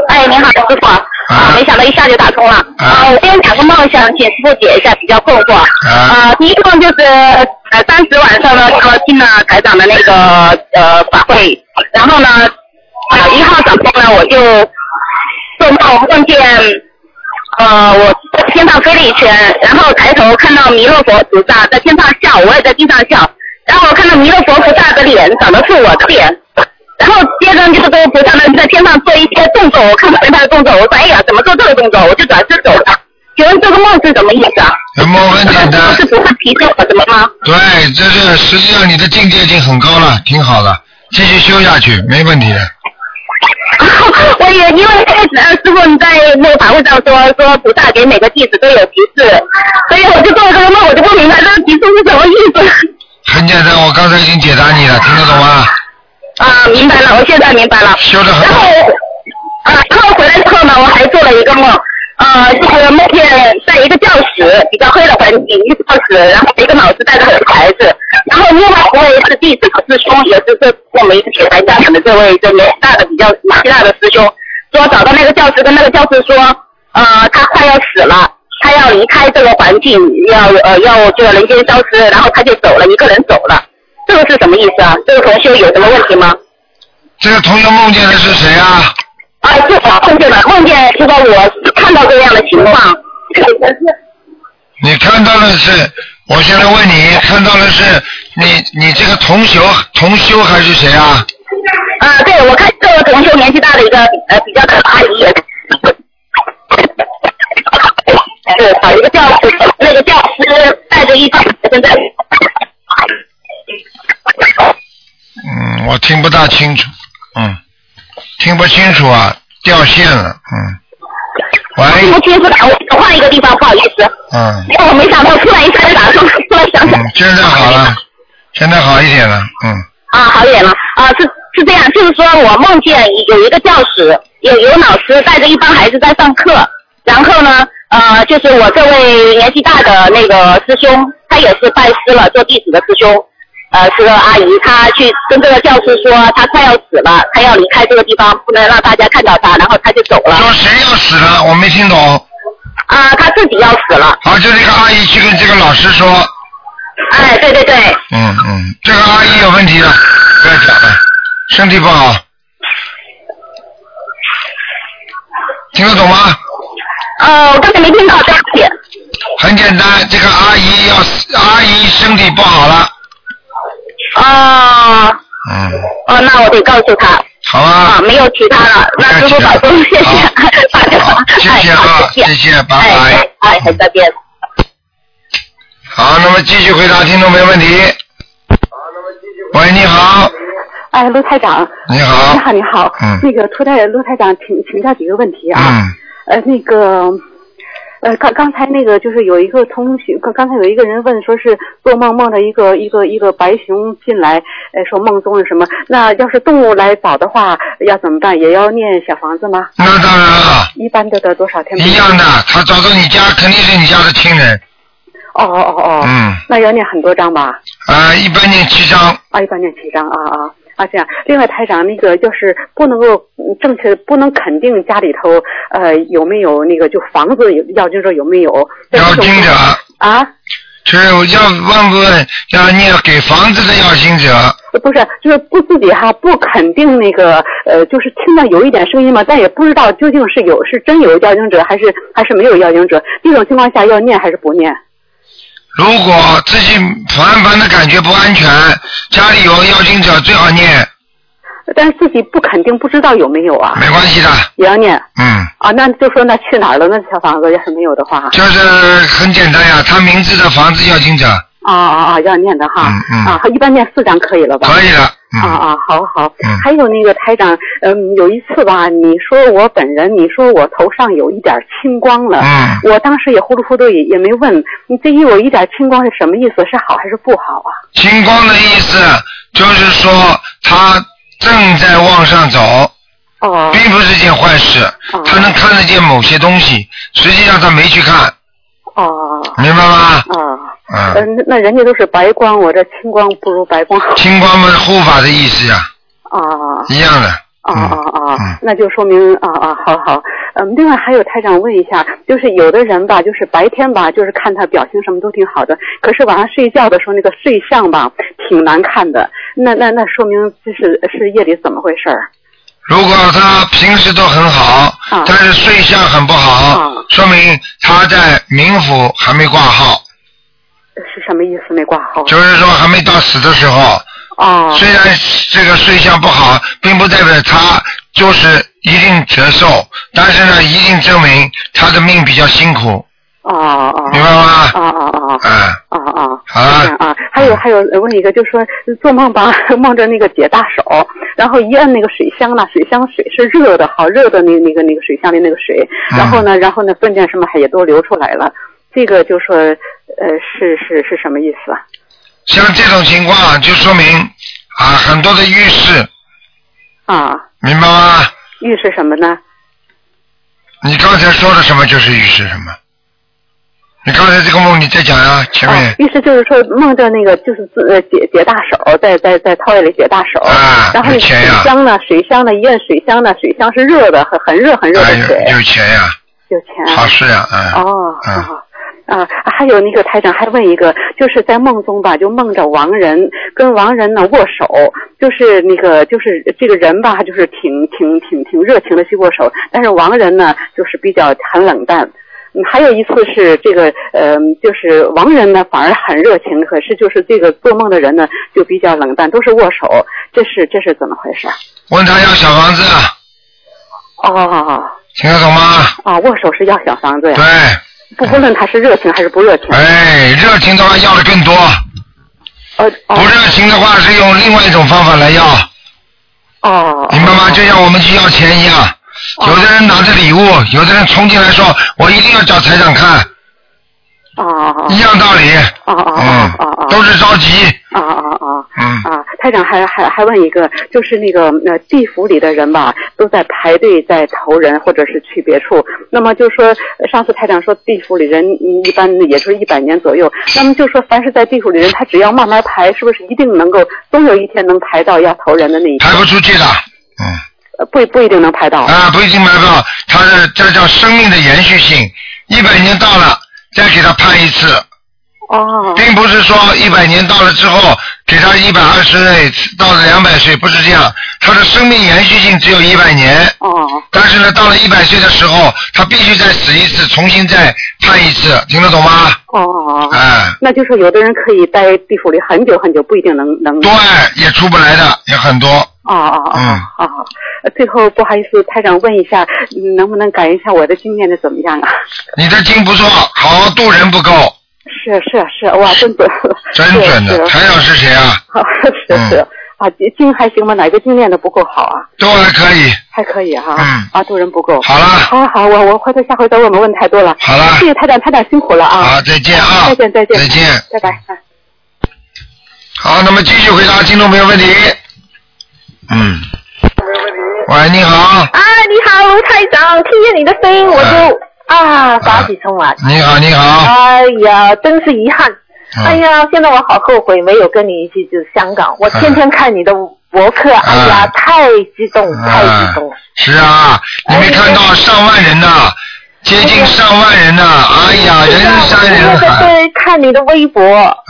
哎，你好，师傅。啊，没想到一下就打通了。啊，我今天两个梦想请师傅解一下，比较困惑。啊，第一个梦就是呃当时晚上呢，说听了台长的那个呃法会，然后呢，呃一号早上呢，我就做梦梦见呃我在天上飞了一圈，然后抬头看到弥勒佛菩萨在天上笑，我也在地上笑，然后我看到弥勒佛菩萨的脸长得是我的脸。然后接着就是这个菩萨们在天上做一些动作，我看不见他的动作，我说哎呀怎么做这个动作，我就转身走了。请问这个梦是什么意思啊？这梦很简单。是菩萨提醒我什么吗？对，这是实际上你的境界已经很高了，挺好的，继续修下去，没问题的。我也因为呃师傅你在那个法会上说说菩萨给每个弟子都有提示，所以我就做了这个梦，我就不明白这个提示是什么意思。很简单，我刚才已经解答你了，听得懂吗？啊，明白了，我现在明白了。修的很然后啊，然后回来之后呢，我还做了一个梦，呃，就是梦见在一个教室，比较黑的环境，一个教室，然后一个老师带着孩子，然后另外一位是弟子师兄，也是这我们铁台家长的这位这年纪大的比较年纪大的师兄，说找到那个教师跟那个教师说，呃，他快要死了，他要离开这个环境，要呃要这个人间消失，然后他就走了，一个人走了，这个是什么意思啊？这个同修有什么问题吗？这个同学梦见的是谁啊？啊，是我梦见的，梦见就说我看到这样的情况。你看到的是，我现在问你，看到的是你你这个同修同修还是谁啊？啊，对，我看这个同修年纪大的一个呃比较大的阿姨，是找一个教师，那个教师带着一帮学生在。嗯，我听不大清楚，嗯，听不清楚啊，掉线了，嗯。喂。听不清楚，我换一个地方，不好意思。嗯。因为我没想到突然一下就打通，突然想起来。嗯，现在好了，现在好一点了，嗯。啊，好一点了啊，是是这样，就是说我梦见有一个教室，有有老师带着一帮孩子在上课，然后呢，呃，就是我这位年纪大的那个师兄，他也是拜师了，做弟子的师兄，呃，是个阿姨，她去跟这个教师说，她快要死了，她要离开这个地方，不能让大家看到她，然后她就走了。说谁要死了？我没听懂。啊，她自己要死了。好，就这个阿姨去跟这个老师说。哎，对对对。嗯嗯，这个阿姨有问题了，不要讲了，身体不好。听得懂吗？呃，我刚才没听到，对不起。很简单，这个阿姨要，阿姨身体不好了。哦。嗯。哦，那我得告诉她。好啊。啊，没有其他了，那师傅保重，谢谢，打电话，谢谢啊，谢谢，拜拜。哎，哎，还再见。好，那么继续回答听众没问题。喂，你好。哎，陆台长。你好。你好，你好。嗯。那个涂台陆台长，请请教几个问题啊。嗯。呃，那个，呃，刚刚才那个就是有一个同学，刚刚才有一个人问，说是做梦梦到一个一个一个白熊进来，呃，说梦中是什么？那要是动物来找的话，要怎么办？也要念小房子吗？那当然了。一般都得多少天？一样的，他找到你家肯定是你家的亲人。哦哦哦哦。嗯。那要念很多张吧？啊，一般念七张。啊，一般念七张啊啊。啊，这样。另外，台长，那个就是不能够正确，不能肯定家里头呃有没有那个就房子要经者有没有。要经者。啊。就是要问不问要念给房子的要经者。不是，就是不自己哈不肯定那个呃，就是听到有一点声音嘛，但也不知道究竟是有是真有要经者还是还是没有要经者。这种情况下要念还是不念？如果自己烦烦的感觉不安全，家里有要紧者最好念。但是自己不肯定，不知道有没有啊。没关系的。也要念。嗯。啊，那就说那去哪儿了？那小房子要是没有的话。就是很简单呀，他名字的房子要紧者。啊啊啊！要念的哈。嗯嗯。啊，一般念四张可以了吧？可以了。啊啊，好好。嗯。还有那个台长，嗯，有一次吧，你说我本人，你说我头上有一点青光了。嗯。我当时也糊里糊涂也也没问，你这一有一点青光是什么意思？是好还是不好啊？青光的意思就是说他正在往上走。哦。并不是件坏事。哦。他能看得见某些东西，实际上他没去看。哦。明白吗？啊。嗯。嗯，那那人家都是白光，我这青光不如白光好。青光嘛，护法的意思呀。啊。一样的。啊啊啊！那就说明啊啊，好好。嗯，另外还有台长问一下，就是有的人吧，就是白天吧，就是看他表情什么都挺好的，可是晚上睡觉的时候那个睡相吧，挺难看的。那那那说明这是是夜里怎么回事儿？如果他平时都很好，但是睡相很不好，说明他在冥府还没挂号。是什么意思？没挂号？就是说还没到死的时候。哦。虽然这个睡相不好，并不代表他就是一定折寿，但是呢，一定证明他的命比较辛苦。哦哦。明白吗？哦哦哦。嗯。哦哦。好。啊，还有还有，问一个，就是说做梦吧，梦着那个解大手，然后一摁那个水箱呢，水箱水是热的，好热的那那个那个水箱里那个水，然后呢，然后呢，粪便什么也都流出来了，这个就说呃是是是什么意思啊？像这种情况，就说明啊很多的预示。啊。明白吗？预示什么呢？你刚才说的什么就是预示什么？你刚才这个梦你再讲呀，前面。意思就是说梦到那个就是解解大手，在在在套里解大手，啊然后有钱呀水箱呢，水箱呢，一摁水箱呢，水箱是热的，很很热很热的有有钱呀，有钱。好事呀，嗯。哦，嗯好。啊，还有那个台长还问一个，就是在梦中吧，就梦着亡人跟亡人呢握手，就是那个就是这个人吧，就是挺挺挺挺热情的去握手，但是亡人呢就是比较很冷淡。嗯，还有一次是这个，呃，就是亡人呢反而很热情，可是就是这个做梦的人呢就比较冷淡，都是握手，这是这是怎么回事？问他要小房子，哦听得懂吗？哦，握手是要小房子呀？对，不不论他是热情还是不热情。哎，热情的话要的更多，呃不热情的话是用另外一种方法来要，哦，明白吗？就像我们去要钱一样，有的人拿着礼物，有的人冲进来说，我一定要找财长看，哦一样道理，哦哦嗯，都是着急，哦哦哦嗯，啊！台长还还还问一个，就是那个那地府里的人吧，都在排队在投人或者是去别处。那么就说呃上次台长说地府里人嗯一般也就是一百年左右。那么就说凡是在地府里人，他只要慢慢排，是不是一定能够总有一天能排到要投人的那一天？排不出去的，嗯不不一定能排到。啊，不一定排不到，他是这叫生命的延续性，一百年到了再给他判一次，哦并不是说一百年到了之后给他一百二十岁到了两百岁，不是这样，他的生命延续性只有一百年。哦。但是呢，到了一百岁的时候，他必须再死一次，重新再判一次，听得懂吗？哦哦。哎，那就是有的人可以待地府里很久很久，不一定能能。对，也出不来的也很多。哦哦哦嗯，哦，呃最后不好意思，台长问一下，嗯能不能改一下我的经念的怎么样啊？你的经不错，好好度人不够，是是是，哇，真准，真准的。是台长是谁啊？好是是啊，经还行吗？哪个经练的不够好啊？都还可以。还可以哈，嗯啊，度人不够。好了好好，我我回头下回再问，我问太多了。好了谢谢台长，台长辛苦了啊。好再见啊再见再见再见拜拜。啊好，那么继续回答听众朋友问题。嗯。喂，你好，啊，你好，卢台长，听见你的声音我就啊打起冲来。你好，你好。哎呀，真是遗憾。嗯哎呀，现在我好后悔没有跟你一起去香港。我天天看你的博客，哎呀，太激动，太激动了。是啊，你没看到上万人呐，接近上万人呐，哎呀，人山人我在海。这看你的微博。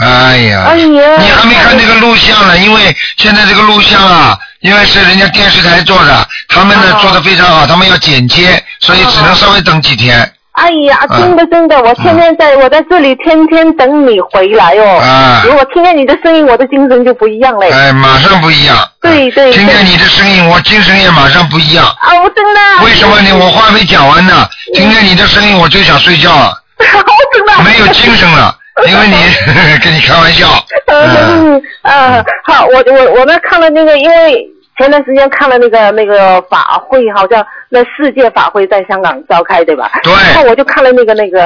哎呀，哎呀你还没看那个录像呢，因为现在这个录像啊，因为是人家电视台做的，他们呢做的非常好，他们要剪接，所以只能稍微等几天。哎呀，啊真的真的，我天天在、我在这里天天等你回来哦。啊如果听见你的声音，我的精神就不一样嘞。哎，马上不一样。对对听见你的声音，我精神也马上不一样。啊，我真的。为什么呢？我话没讲完呢，听见你的声音我就想睡觉了，真的。没有精神了，因为你 跟你开玩笑。嗯啊，好，我我我们看了那个，因为前段时间看了那个那个法会，好像那世界法会在香港召开，对吧？对然后我就看了那个那个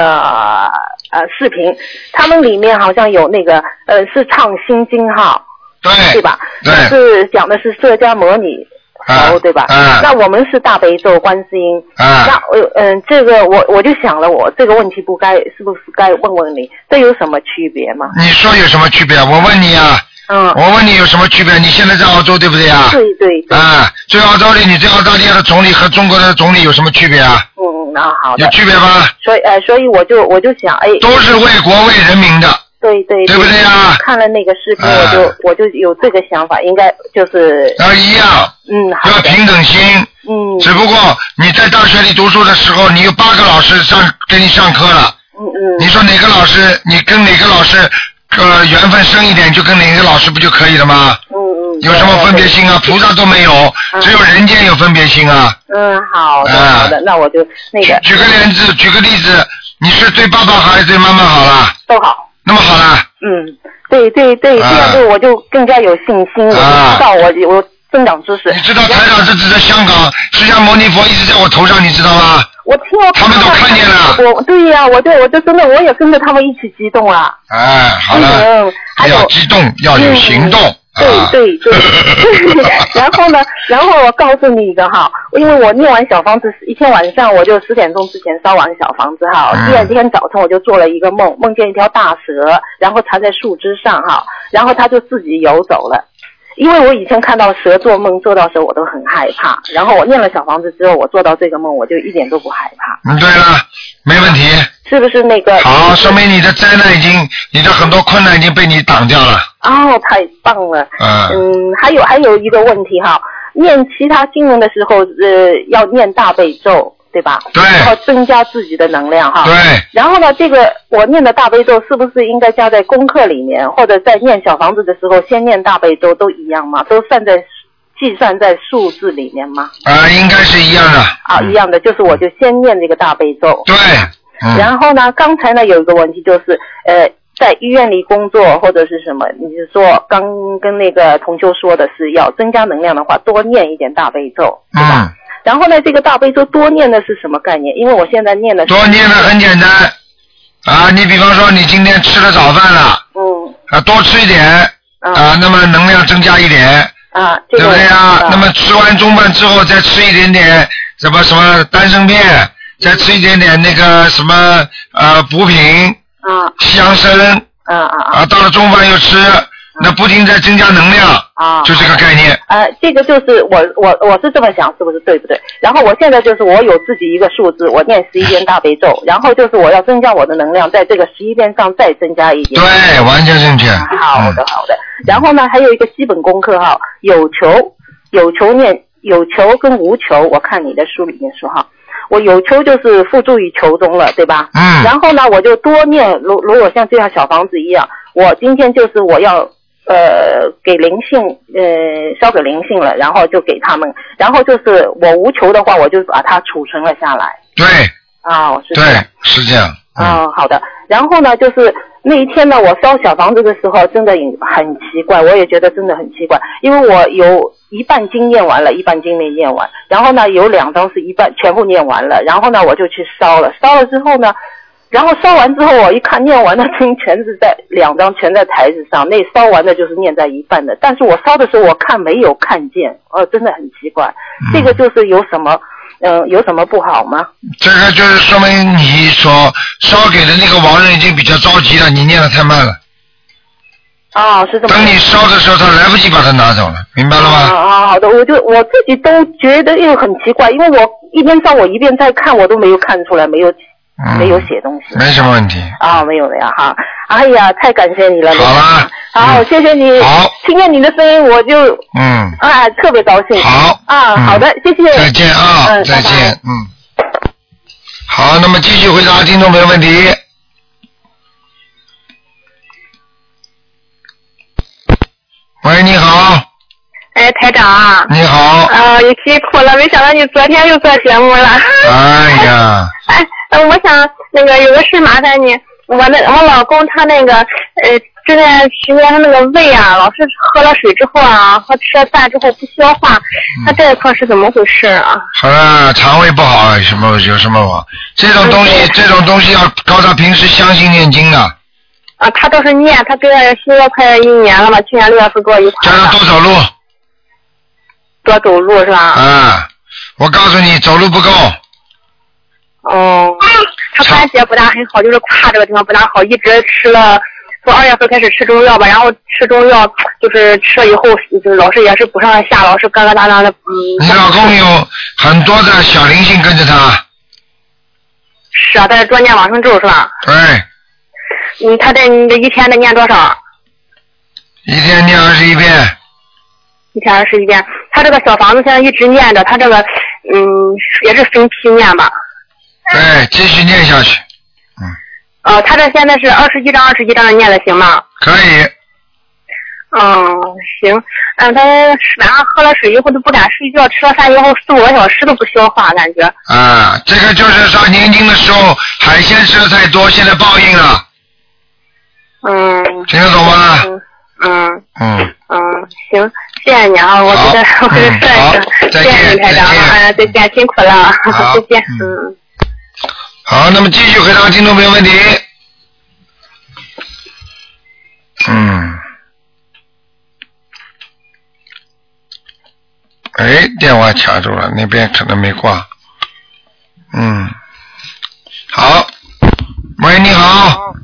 呃视频，他们里面好像有那个呃是唱心经哈，对对吧？对是讲的是释迦摩尼。佛对吧？啊那我们是大悲咒、观世音。啊那我嗯、这个我我就想了，我这个问题不该是不是该问问你，这有什么区别吗？你说有什么区别？我问你啊，嗯，我问你有什么区别？你现在在澳洲对不对啊？对对对。啊，在澳洲的，你在澳大利亚的总理和中国的总理有什么区别啊？嗯嗯，那好的。有区别吗？所以呃，所以我就我就想，哎，都是为国为人民的。对对对不对啊看了那个视频，我就我就有这个想法，应该就是要一样，嗯，好要，平等心。嗯。只不过你在大学里读书的时候，你有八个老师上给你上课了。嗯嗯。你说哪个老师，你跟哪个老师呃缘分深一点，就跟哪个老师不就可以了吗？嗯嗯。有什么分别心啊？菩萨都没有，只有人间有分别心啊。嗯，好的啊好的，那我就那个举个例子，举个例子，你是对爸爸好还是对妈妈好啦？都好。那么好啦。嗯，对对对，这啊样对我就更加有信心，我就知道我我增长知识。你知道台长是指的香港释迦牟尼佛一直在我头上，你知道吗？我听我他们都看见了。我对呀、我对我就真的我也跟着他们一起激动啊。哎，好了，嗯，还有要激动，要有行动。对对对，然后呢，然后我告诉你一个哈，因为我念完小房子，一天晚上我就十点钟之前烧完小房子哈，第二天早晨我就做了一个梦，梦见一条大蛇，然后缠在树枝上哈，然后它就自己游走了。因为我以前看到蛇做梦做到蛇，我都很害怕。然后我念了小房子之后，我做到这个梦，我就一点都不害怕。嗯，对了，没问题。是不是那个？好，说明你的灾难已经，你的很多困难已经被你挡掉了。哦，太棒了。嗯。嗯，还有还有一个问题哈，念其他经文的时候，呃，要念大悲咒。对吧？对。然后增加自己的能量哈。对。然后呢，这个我念的大悲咒是不是应该加在功课里面，或者在念小房子的时候先念大悲咒都一样吗？都算在计算在数字里面吗？啊，应该是一样的。啊，一样的，就是我就先念这个大悲咒。对。然后呢，刚才呢有一个问题就是，呃，在医院里工作或者是什么，你是说刚跟那个同修说的是要增加能量的话，多念一点大悲咒，对吧？然后呢，这个大悲咒多念的是什么概念？因为我现在念的。多念的很简单，啊，你比方说你今天吃了早饭了，嗯，啊，多吃一点，啊，那么能量增加一点，啊，对不对啊？那么吃完中饭之后再吃一点点什么什么丹参片，再吃一点点那个什么呃补品，啊，香参，啊啊啊，到了中饭又吃。那不停在增加能量啊，就这个概念。呃，这个就是我我我是这么想，是不是对不对？然后我现在就是我有自己一个数字，我念十一遍大悲咒，然后就是我要增加我的能量，在这个十一遍上再增加一点。对，完全正确。好的好的。然后呢，还有一个基本功课哈，有求有求念有求跟无求，我看你的书里面说哈，我有求就是付诸于求中了，对吧？嗯。然后呢，我就多念，如如果像这样小房子一样，我今天就是我要。呃，给灵性，呃，烧给灵性了，然后就给他们，然后就是我无求的话，我就把它储存了下来。对。啊，是。对，是这样。啊，好的。然后呢，就是那一天呢，我烧小房子的时候，真的很奇怪，我也觉得真的很奇怪，因为我有一半经念完了，一半经没念完，然后呢，有两张是一半全部念完了，然后呢，我就去烧了，烧了之后呢。然后烧完之后，我一看念完的经全是在两张全在台子上，那烧完的就是念在一半的。但是我烧的时候，我看没有看见，哦，真的很奇怪。这个就是有什么，嗯，有什么不好吗？这个就是说明你所烧给的那个亡人已经比较着急了，你念的太慢了。啊，是这么。等你烧的时候，他来不及把它拿走了，明白了吗？啊啊，好的，我就我自己都觉得又很奇怪，因为我一边烧我一边在看，我都没有看出来，没有。没有写东西，没什么问题啊，没有了呀哈！哎呀，太感谢你了，好了，好，谢谢你，好，听见你的声音我就嗯啊特别高兴，好啊，好的，谢谢，再见啊，再见，嗯，好，那么继续回答听众朋友问题。喂，你好。哎，台长。你好。啊，你辛苦了，没想到你昨天又做节目了。哎呀。哎。呃，我想那个有个事麻烦你，我那我老公他那个呃这段时间他那个胃啊，老是喝了水之后啊，和吃了饭之后不消化，他这一块是怎么回事啊？好了，肠胃不好，什么有什么话？这种东西，这种东西要靠他平时相信念经的。啊，他倒是念，他跟新了快一年了吧，去年六月份跟我一块。叫他多走路。多走路是吧？啊，我告诉你，走路不够。哦，他关节不大很好，就是胯这个地方不大好，一直吃了，从二月份开始吃中药吧，然后吃中药就是吃了以后，就是老是也是不上下，老是疙疙瘩瘩的。嗯。你老公有很多的小灵性跟着他。是啊，在多念往生咒是吧？对。嗯，他在你这一天得念多少？一天念二十一遍。一天二十一遍，他这个小房子现在一直念着，他这个嗯也是分批念吧。对，继续念下去。嗯。呃，他这现在是二十一章，二十一章的念的行吗？可以。嗯，行。嗯，他晚上喝了水以后都不敢睡觉，吃了饭以后四五个小时都不消化，感觉。啊，这个就是说年轻的时候海鲜吃的太多，现在报应了。嗯。听得懂吗？嗯。嗯。嗯，行，谢谢你啊，我觉得我给你说一声，谢谢你台长，啊，再见，辛苦了，再见，嗯。好，那么继续回答听众朋友问题。嗯，哎，电话卡住了，那边可能没挂。嗯，好，喂，你好。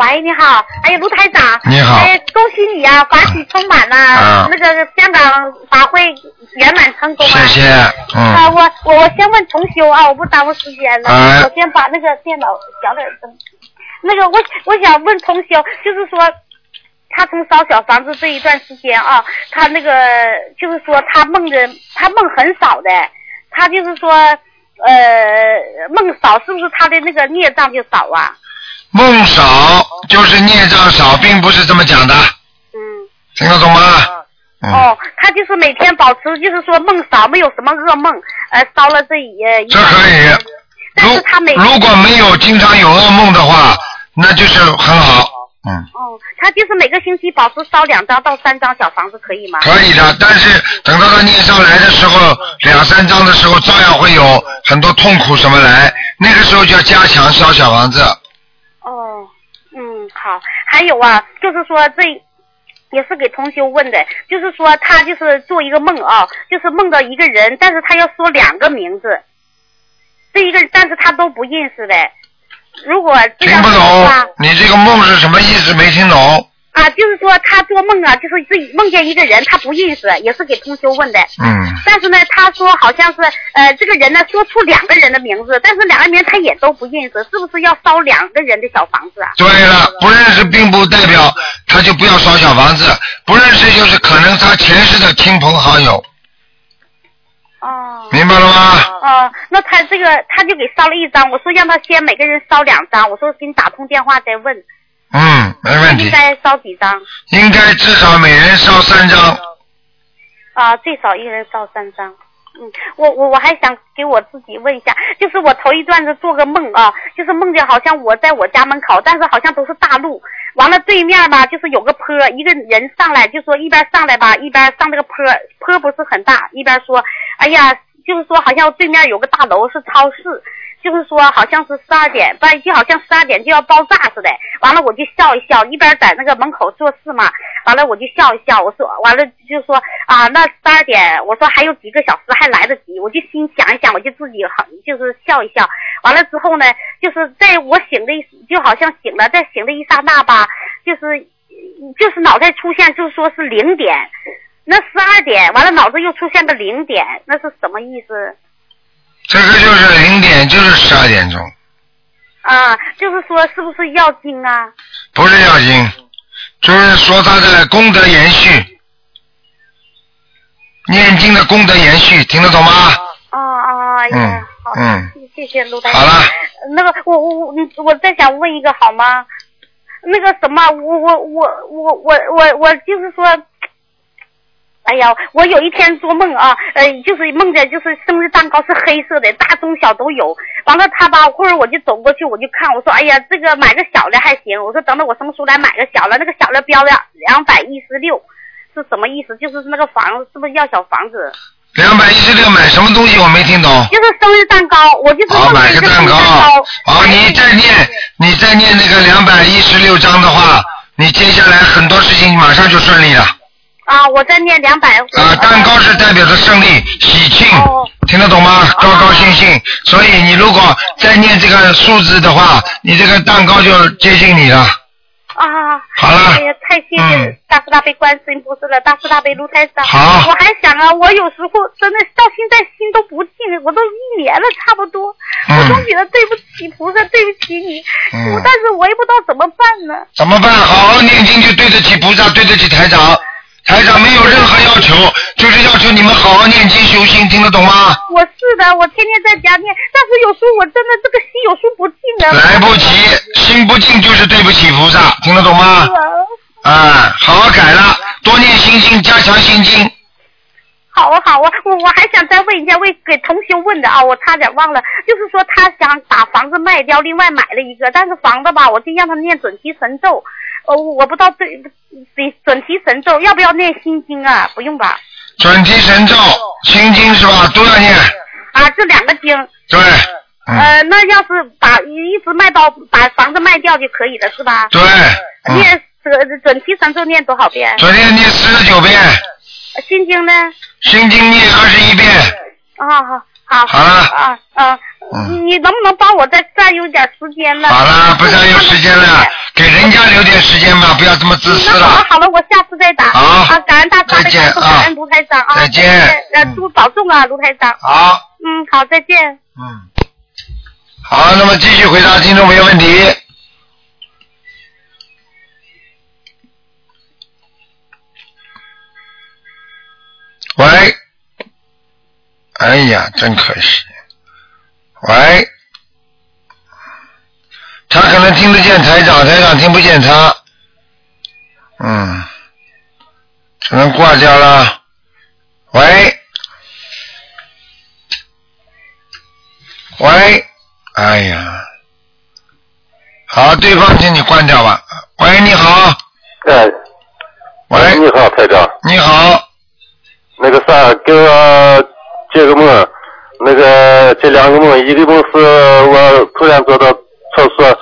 喂，你好，哎呀，卢台长，你好。哎，恭喜你啊，法喜充满了，啊。那个香港法会圆满成功啊！谢谢。嗯。啊，我我我先问重修啊，我不耽误时间了，哎。我先把那个电脑小点声。那个我我想问重修，就是说。他从烧小房子这一段时间啊，他那个就是说他梦的他梦很少的，他就是说呃梦少，是不是他的那个孽障就少啊？梦少就是孽障少，并不是这么讲的。嗯。听得懂吗？嗯哦，他就是每天保持，就是说梦少，没有什么噩梦，呃，烧了这一。这可以。但是他每如果没有经常有噩梦的话，那就是很好。嗯，哦，他就是每个星期保持烧两张到三张小房子，可以吗？可以的。但是等到他孽障来的时候，两三张的时候，照样会有很多痛苦什么来，那个时候就要加强烧小房子。好，还有啊，就是说这也是给同修问的，就是说他就是做一个梦啊，就是梦到一个人，但是他要说两个名字，这一个但是他都不认识的。如果听不懂，你这个梦是什么意思？没听懂。啊，就是说他做梦啊，就是自己梦见一个人，他不认识，也是给同修问的。嗯。但是呢，他说好像是呃，这个人呢说出两个人的名字，但是两个人他也都不认识，是不是要烧两个人的小房子啊？对了，不认识并不代表他就不要烧小房子，不认识就是可能他前世的亲朋好友。哦。明白了吗？哦，那他这个他就给烧了一张，我说让他先每个人烧两张，我说给你打通电话再问，嗯，没问题应，该烧几张？应该至少每人烧三张。啊，最少一人烧三张。嗯，我我我还想给我自己问一下，就是我头一段子做个梦啊，就是梦见好像我在我家门口，但是好像都是大路，完了对面吧，就是有个坡，一个人上来就说一边上来吧，一边上这个坡，坡不是很大，一边说，哎呀，就是说好像对面有个大楼是超市，就是说好像是十二点半，就好像十二点就要爆炸似的。完了我就笑一笑，一边在那个门口做事嘛。完了我就笑一笑，我说完了就说啊，那十二点，我说还有几个小时还来得及，我就心想一想，我就自己很就是笑一笑。完了之后呢，就是在我醒的就好像醒了，在醒的一刹那吧，就是就是脑袋出现就说是零点，那十二点完了脑子又出现个零点，那是什么意思？这个就是零点，就是十二点钟，啊，就是说是不是要经啊？不是要紧，就是说他的功德延续，念经的功德延续，听得懂吗？啊啊，哎呀，嗯好，嗯，谢谢卢台长。好了，那个我我我嗯我再想问一个好吗？那个什么，我我我我我我我就是说。哎呀，我有一天做梦啊，呃，就是梦见就是生日蛋糕是黑色的，大中小都有。完了他吧，或者我就走过去，我就看，我说，哎呀，这个买个小的还行。我说等等，我什么时候来买个小的？那个小的标的两百一十六，是什么意思？就是那个房子是不是要小房子？两百一十六买什么东西我没听懂。就是生日蛋糕，我就是好，梦买个蛋糕。好，你再念，你再念那个两百一十六章的话，你接下来很多事情马上就顺利了。啊，我再念两百。啊，蛋糕是代表着胜利、喜庆，哦听得懂吗？高高兴兴。所以你如果再念这个数字的话，你这个蛋糕就接近你了。啊，好了哎呀，太谢谢大慈大悲观世音菩萨了，大慈大悲卢太上。好我还想啊，我有时候真的到现在心都不静，我都一年了差不多，嗯我总觉得对不起菩萨，对不起你，嗯我但是我也不知道怎么办呢。怎么办？好好念经就对得起菩萨，对得起台长。台长没有任何要求，就是要求你们好好念经修心，听得懂吗？我是的，我天天在家念，但是有时候我真的这个心有时候不静啊。来不及，心不静就是对不起菩萨，听得懂吗？啊，好好改了，多念心经，加强心经。好啊好啊，我我还想再问一下，为给同学问的啊，我差点忘了，就是说他想把房子卖掉，另外买了一个，但是房子吧，我就让他念准提神咒，呃，我不知道对对准提神咒要不要念心经啊？不用吧？准提神咒、心经是吧？都要念。啊，这两个经，对，呃，那要是把一直卖到把房子卖掉就可以了，是吧？对，嗯念准准提神咒念多少遍？昨天念四十九遍。心经呢？心经念二十一遍。啊好好。好了啊啊，你能不能帮我再占用点时间呢？好了，不占用时间了，给人家留点时间嘛，不要这么自私了好了了。好了，我下次再打。好啊，感恩大慈悲，感恩感恩卢台长啊！再见呃，祝保重啊，卢台长。好。嗯，好，再见。嗯好，那么继续回答听众朋友问题。喂，哎呀，真可惜。喂，他可能听得见台长，台长听不见他。嗯，只能挂掉了。喂，喂，哎呀，好，对方请你关掉吧。喂，你好，哎，喂，你好，台长。你好。那个啥，给我接个梦。那个这两个梦，一个梦是我突然做到厕所，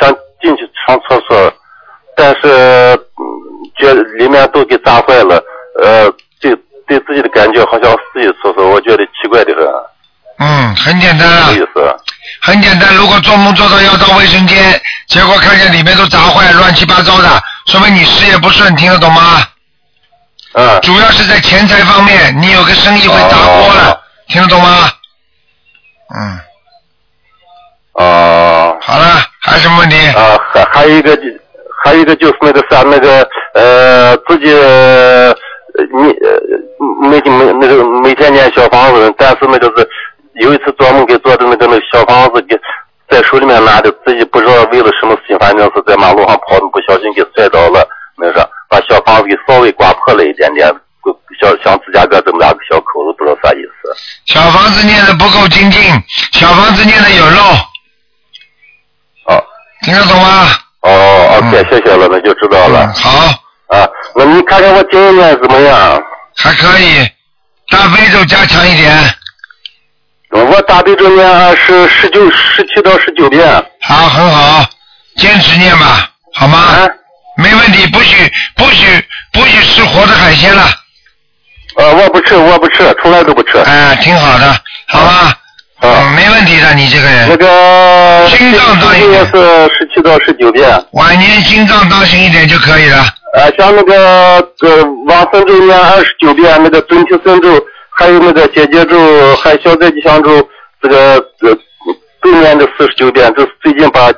想进去上厕所，但是嗯觉得里面都给砸坏了，呃，对对自己的感觉好像自己厕所，我觉得奇怪的很。嗯，很简单啊。意思？很简单，如果做梦做到要到卫生间，结果看见里面都砸坏、乱七八糟的，说明你事业不顺，听得懂吗？嗯。主要是在钱财方面，你有个生意会砸锅了，听得懂吗？嗯。哦。好了，还有什么问题？啊，还还有一个就，还有一个就是那个啥，那个呃，自己呃你呃每每那个每天念小房子，但是那个是有一次做梦给做的那个那个小房子给在手里面拿着，自己不知道为了什么事情，反正是在马路上跑，不小心给摔倒了，那个把小房子给稍微刮破了一点点，小像指甲盖这么大个小口子，不知道啥意思。小房子念的不够精进，小房子念的有漏。哦。听得懂吗？哦，OK，谢谢了，那就知道了。嗯好。啊，那你看看我经验念怎么样？还可以，大悲咒加强一点。我大悲咒念二十十九十七到十九遍。好，很好，坚持念吧，好吗？啊没问题，不许不许不许吃活的海鲜了。呃，我不吃，我不吃，从来都不吃。哎，挺好的，好吧？嗯，没问题的，你这个人。那个心脏当心也是十七到十九遍。晚年心脏当心一点就可以了。呃，像那个呃往生咒念二十九遍，那个准提神咒，还有那个解结节咒，还有小灾吉祥咒，这个呃都念的四十九遍。这是最近把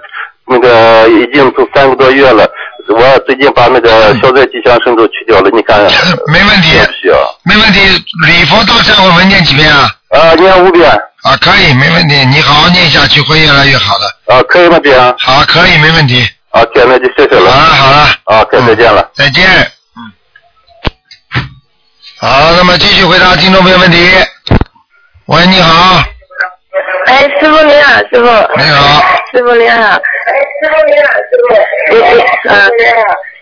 那个已经都三个多月了，我最近把那个消灾吉祥神咒去掉了，你看 没问题，需要？没问题。礼佛大忏悔文念几遍啊？啊，念五遍。啊，可以，没问题。你好好念下去，会越来越好的。啊，可以吗，这样？好，可以，没问题。好，姐，那就谢谢了。好了，好了。啊，再再见了。再见。嗯。好，那么继续回答听众朋友问题。喂，你好。哎，师傅你好，师傅。你好。师傅你好。哎，师傅你好，师傅。你你啊，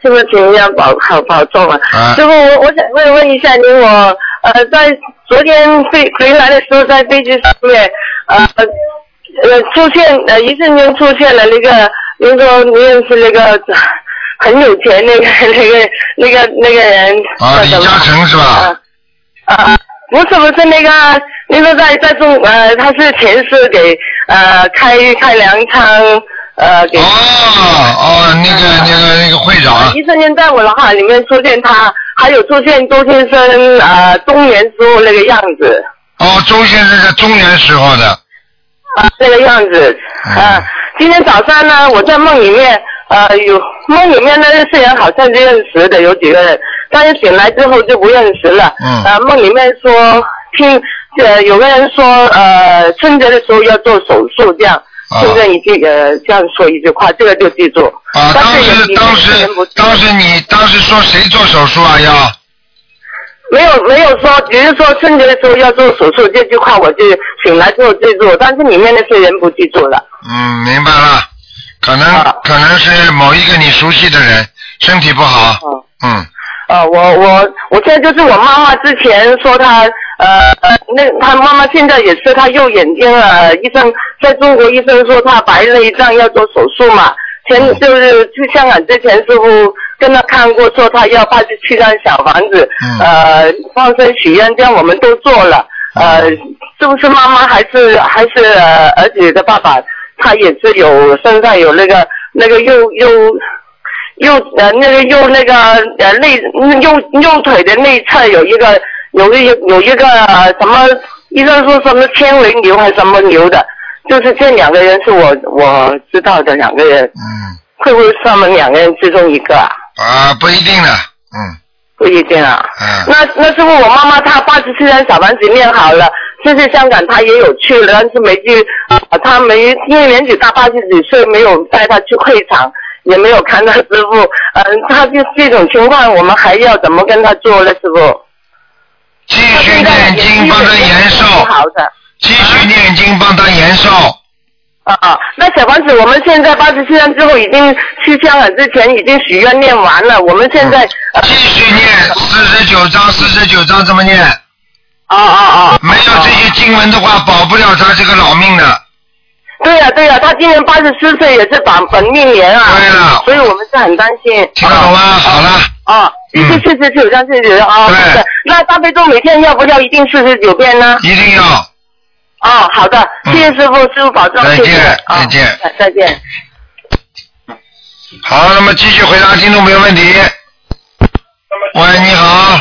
师傅请您要保好保重啊。啊师傅，我我想问问一下您，我呃在昨天飞回来的时候，在飞机上面呃呃出现呃一瞬间出现了那个，您说您认识那个很有钱那个那个那个那个人。啊，李嘉诚是吧？啊，不是不是那个，那个在在中呃，他是前世给呃开开粮仓呃给。哦哦，那个那个那个会长。一瞬间在我脑海里面出现他，还有出现周先生呃中年时候那个样子哦，周先生是中年时候的。啊那个样子啊。今天早上呢，我在梦里面呃有梦里面那些人好像是认识的有几个人，但是醒来之后就不认识了。嗯。啊，梦里面说听呃有个人说呃春节的时候要做手术这样。现在你这个这样说一句话，这个就记住。啊，当时当时当时你当时说谁做手术啊？要没有没有说，只是说春节的时候要做手术这句话，我就醒来之后记住，但是里面那些人不记住了。嗯，明白了，可能、可能是某一个你熟悉的人身体不好。嗯。呃，我我我现在就是我妈妈之前说她呃呃，那她妈妈现在也是她右眼睛呃，医生在中国医生说她白内障要做手术嘛，前就是去香港之前师傅跟她看过，说她要八十七张小房子，呃，放生许愿，这样我们都做了。呃，是不是妈妈还是还是、呃、儿子的爸爸？他也是有身上有那个那个右右右呃那个右那个呃内右右腿的内侧有一个有一有一个、呃什么医生说什么纤维瘤还是什么瘤的，就是这两个人是我我知道的两个人。嗯。会不会是他们两个人之中一个啊？啊，不一定的，嗯。不一定啊。嗯。那那师傅，我妈妈她八十七张小房子念好了，这次香港她也有去了，但是没去，啊，她没因为年纪大八十几岁，没有带她去会场，也没有看到师傅。嗯、他就这种情况，我们还要怎么跟他做呢，师傅？继续念经帮他延寿。好的。继续念经帮他延寿。啊啊，那小房子我们现在八十七张之后已经去香港之前已经许愿念完了，我们现在、继续念四十九章，四十九章怎么念？啊啊啊！没有这些经文的话，保不了他这个老命的。对呀、对呀、他今年八十四岁，也是本本命年啊。对了所以我们是很担心。听得懂吗？好了。啊，一是四十九张四十九啊。对。那大悲咒每天要不要一定四十九遍呢？一定要。哦，好的，谢谢师傅，师傅保重，再见再见，再见。好，那么继续回答听众朋友问题。喂，你好，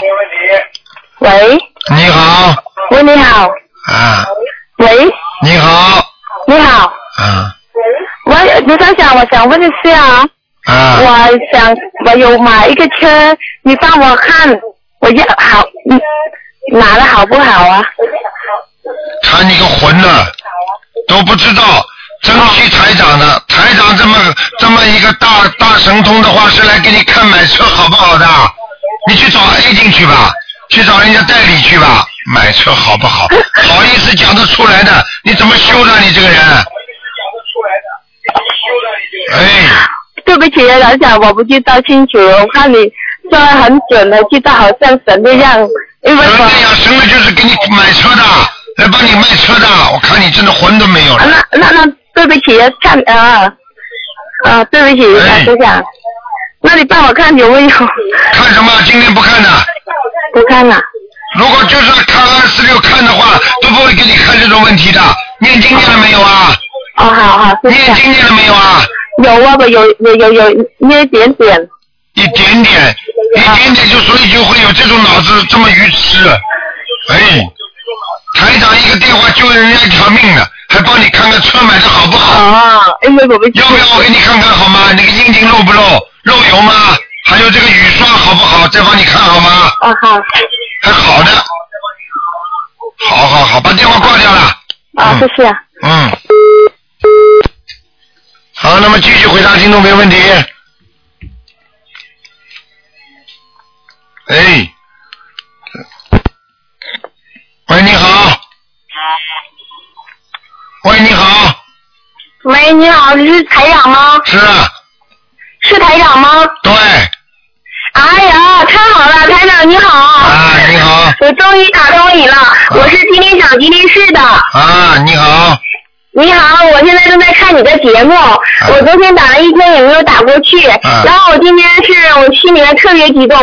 喂，你好，喂，你好，啊，喂，你好，你好，啊，喂，卢先生，我想问一下，啊，我想我有买一个车，你帮我看，我要好，嗯拿的好不好啊？看你个混的，都不知道，珍惜台长的，台长这么这么一个大大神通的话，是来给你看买车好不好的？你去找 A 进去吧，去找人家代理去吧，买车好不好？好意思讲得出来的？你怎么修的你这个人？哎，对不起，老蒋，我不知道清楚，我看你说得很准的，记得好像神的样，因为我神的呀，神的就是给你买车的，来帮你卖车的，我看你真的魂都没有了。那那那对不起，看啊啊，对不起，哎老蒋，那你帮我看有没有？看什么？今天不看的。不看了。如果就是看二四六看的话，都不会给你看这种问题的。念经念了没有啊？哦，好好，谢谢。念经念了没有啊？有啊，我有有有有念一点点。一点点，一点点就所以就会有这种脑子这么愚痴。哎，台长一个电话救人家一条命呢，还帮你看看车买的好不好？啊，因为我们要不要我给你看看好吗？那个阴茎漏不漏？漏油吗？还有这个雨刷好不好？再帮你看好吗？啊好。还好的。好好好，把电话挂掉了。啊，谢谢。嗯。好，那么继续回答听众朋友问题。哎，喂，你好。喂，你好。喂，你好，你是台长吗？是啊。是台长吗？对。哎呀，太好了，台长你好。啊，你好。我终于打通你了，我是吉林省吉林市的。啊，你好。你好，我现在正在看你的节目，我昨天打了一天也没有打过去，然后我今天是我心里面特别激动，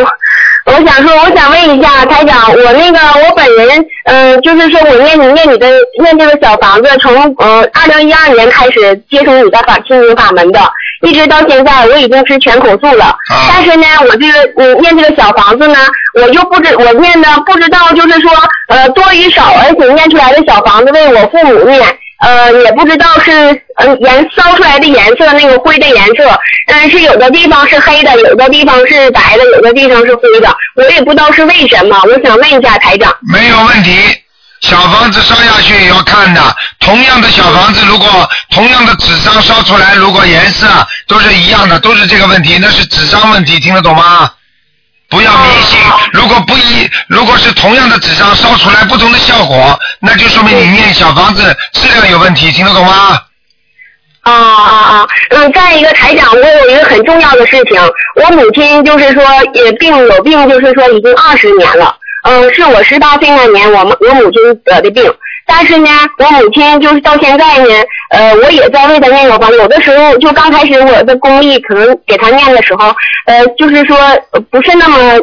我想说，我想问一下台长，我那个我本人，嗯、就是说我念你念你的念这个小房子，从呃二零一二年开始接触你的法心灵法门的，一直到现在我已经是全口素了，但是呢，我这个嗯念这个小房子呢，我就不知我念的不知道就是说呃多与少，而且念出来的小房子为我父母念。呃，也不知道是呃颜烧出来的颜色，那个灰的颜色，但是有的地方是黑的，有的地方是白的，有的地方是灰的，我也不知道是为什么。我想问一下台长。没有问题。小房子烧下去也要看的，同样的小房子，如果同样的纸张烧出来，如果颜色都是一样的，都是这个问题，那是纸张问题，听得懂吗？不要迷信，如果不一，如果是同样的纸张烧出来不同的效果，那就说明你念小房子质量有问题，听得懂吗？啊啊啊！嗯，再一个台长，我有一个很重要的事情，我母亲就是说也病有病，就是说已经二十年了。嗯，是我十八岁那年，我们我母亲得的病。但是呢，我母亲就是到现在呢，呃，我也在为她念小房子。有的时候就刚开始我的功力可能给她念的时候，呃，就是说呃不是那么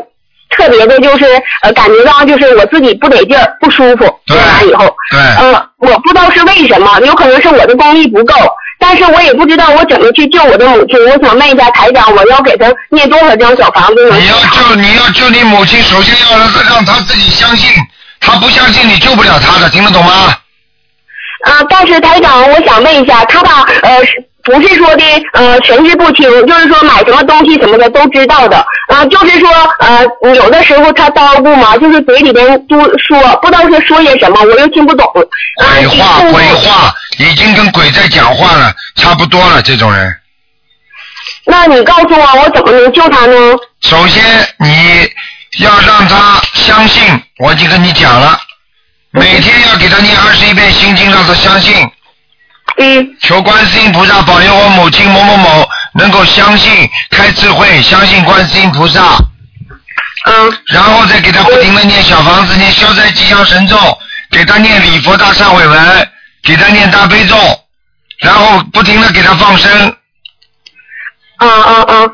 特别的，就是呃感觉到就是我自己不得劲儿，不舒服。念完以后，对，呃，我不知道是为什么，有可能是我的功力不够，但是我也不知道我怎么去救我的母亲。我想问一下台长，我要给他念多少张小房子呢？你要救你要救你母亲，首先要让她让她自己相信，她不相信你救不了她的，听得懂吗？啊，但是台长，我想问一下，他吧，呃，是不是说的呃神志不清，就是说买什么东西什么的都知道的，啊、就是说呃有的时候他叨咕嘛，就是嘴里边都说，不知道是说些什么，我又听不懂。鬼话鬼话，已经跟鬼在讲话了，差不多了，这种人。那你告诉我，我怎么能救他呢？首先你要让他相信，我已经跟你讲了，每天要给他念二十一遍心经，让他相信。嗯。求观世音菩萨保佑我母亲某某某能够相信，开智慧，相信观世音菩萨。嗯。然后再给他不停的念小房子，念消灾吉祥神咒，给他念礼佛大忏悔文，给他念大悲咒，然后不停的给他放生。啊啊啊！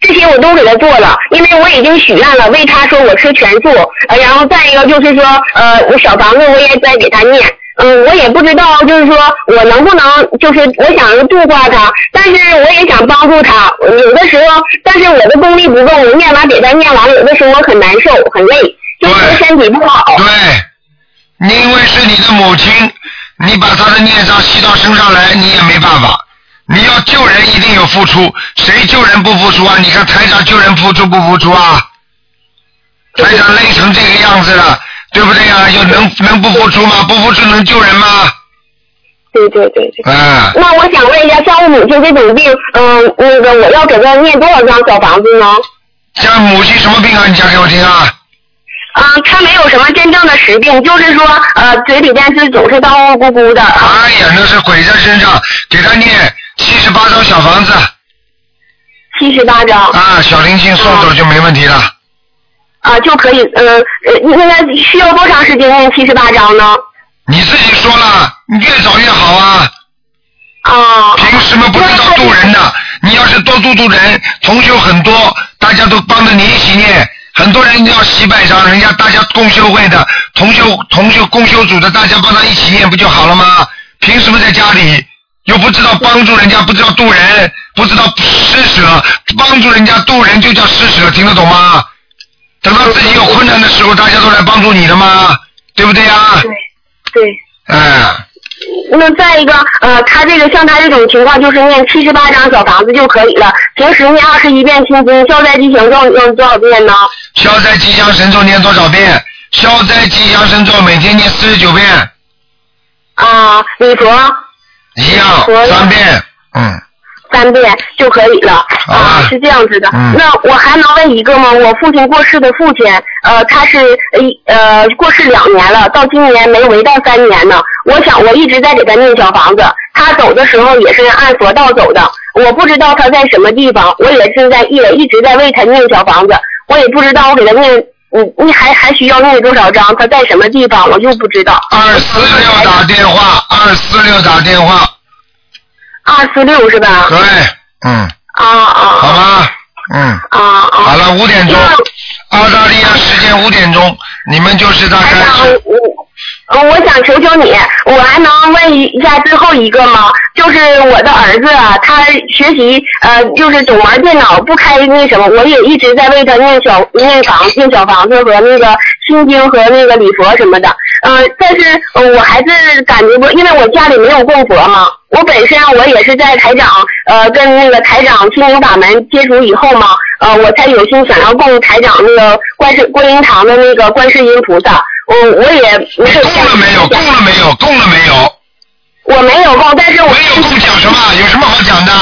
这些我都给他做了，因为我已经许愿了，为他说我吃全素，呃，然后再一个就是说，呃，我小房子我也在给他念，嗯，我也不知道，就是说我能不能，就是我想度化他，但是我也想帮助他，有的时候，但是我的功力不够，我念完给他念完了，有的时候我很难受，很累，就是身体不好。对，因为是你的母亲，你把她的孽障吸到身上来，你也没办法。你要救人，一定有付出，谁救人不付出啊？你看台长救人付出不付出啊？台长累成这个样子了，对不对呀、又能能不付出吗？不付出能救人吗？对对对对。啊，那我想问一下，像我母亲这种病，嗯，那个我要给她念多少张小房子呢？像母亲什么病啊？你讲给我听啊！啊，她没有什么真正的实病，就是说，呃，嘴里边是总是叨咕咕咕的。哎呀，那是鬼在身上，给她念七十八张小房子。七十八张。啊，小灵性送走就没问题了。啊，就可以，呃，呃，应该需要多长时间念七十八章呢？你自己说了，你越早越好啊。啊。凭什么不知道渡人呢？你要是多度度人，同修很多，大家都帮着你一起念。很多人要洗百张，人家大家共修会的同修同修共修组的，大家帮他一起念不就好了吗？凭什么在家里又不知道帮助人家，不知道渡人，不知道施舍，帮助人家渡人就叫施舍，听得懂吗？等到自己有困难的时候，大家都来帮助你的吗？对不对呀？对对。哎，那再一个，呃，他这个像他这种情况，就是念七十八张小房子就可以了。平时念二十一遍心经，消灾吉祥咒念多少遍呢？消灾吉祥神咒念多少遍？消灾吉祥神咒每天念四十九遍，啊，礼佛一样三遍。嗯，三遍就可以了。啊，是这样子的。嗯那我还能问一个吗？我父亲过世的父亲，呃，他是呃呃过世两年了，到今年没围到三年呢。我想我一直在给他念小房子，他走的时候也是按佛道走的。我不知道他在什么地方，我也是在也一直在为他念小房子，我也不知道我给他念，你，你还还需要念多少章？他在什么地方？我就不知道。二四六打电话，二四六打电话。二四六是吧？对，嗯，啊啊。好吧，嗯，啊啊。好了，五点钟，澳大利亚时间五点钟，你们就是大概是呃，我想求求你，我还能问一下最后一个吗？就是我的儿子啊，他学习呃，就是总玩电脑，不开那什么，我也一直在为他念小念房念小房子和那个心经和那个礼佛什么的。呃，但是、我还是感觉不，因为我家里没有供佛嘛。我本身我也是在台长呃跟那个台长心灵法门接触以后嘛，呃我才有心想要供台长那个观世观音堂的那个观世音菩萨。我我也没有供了没有？供了没有？供了没有？我没有供，但是我没有供讲什么？有什么好讲的？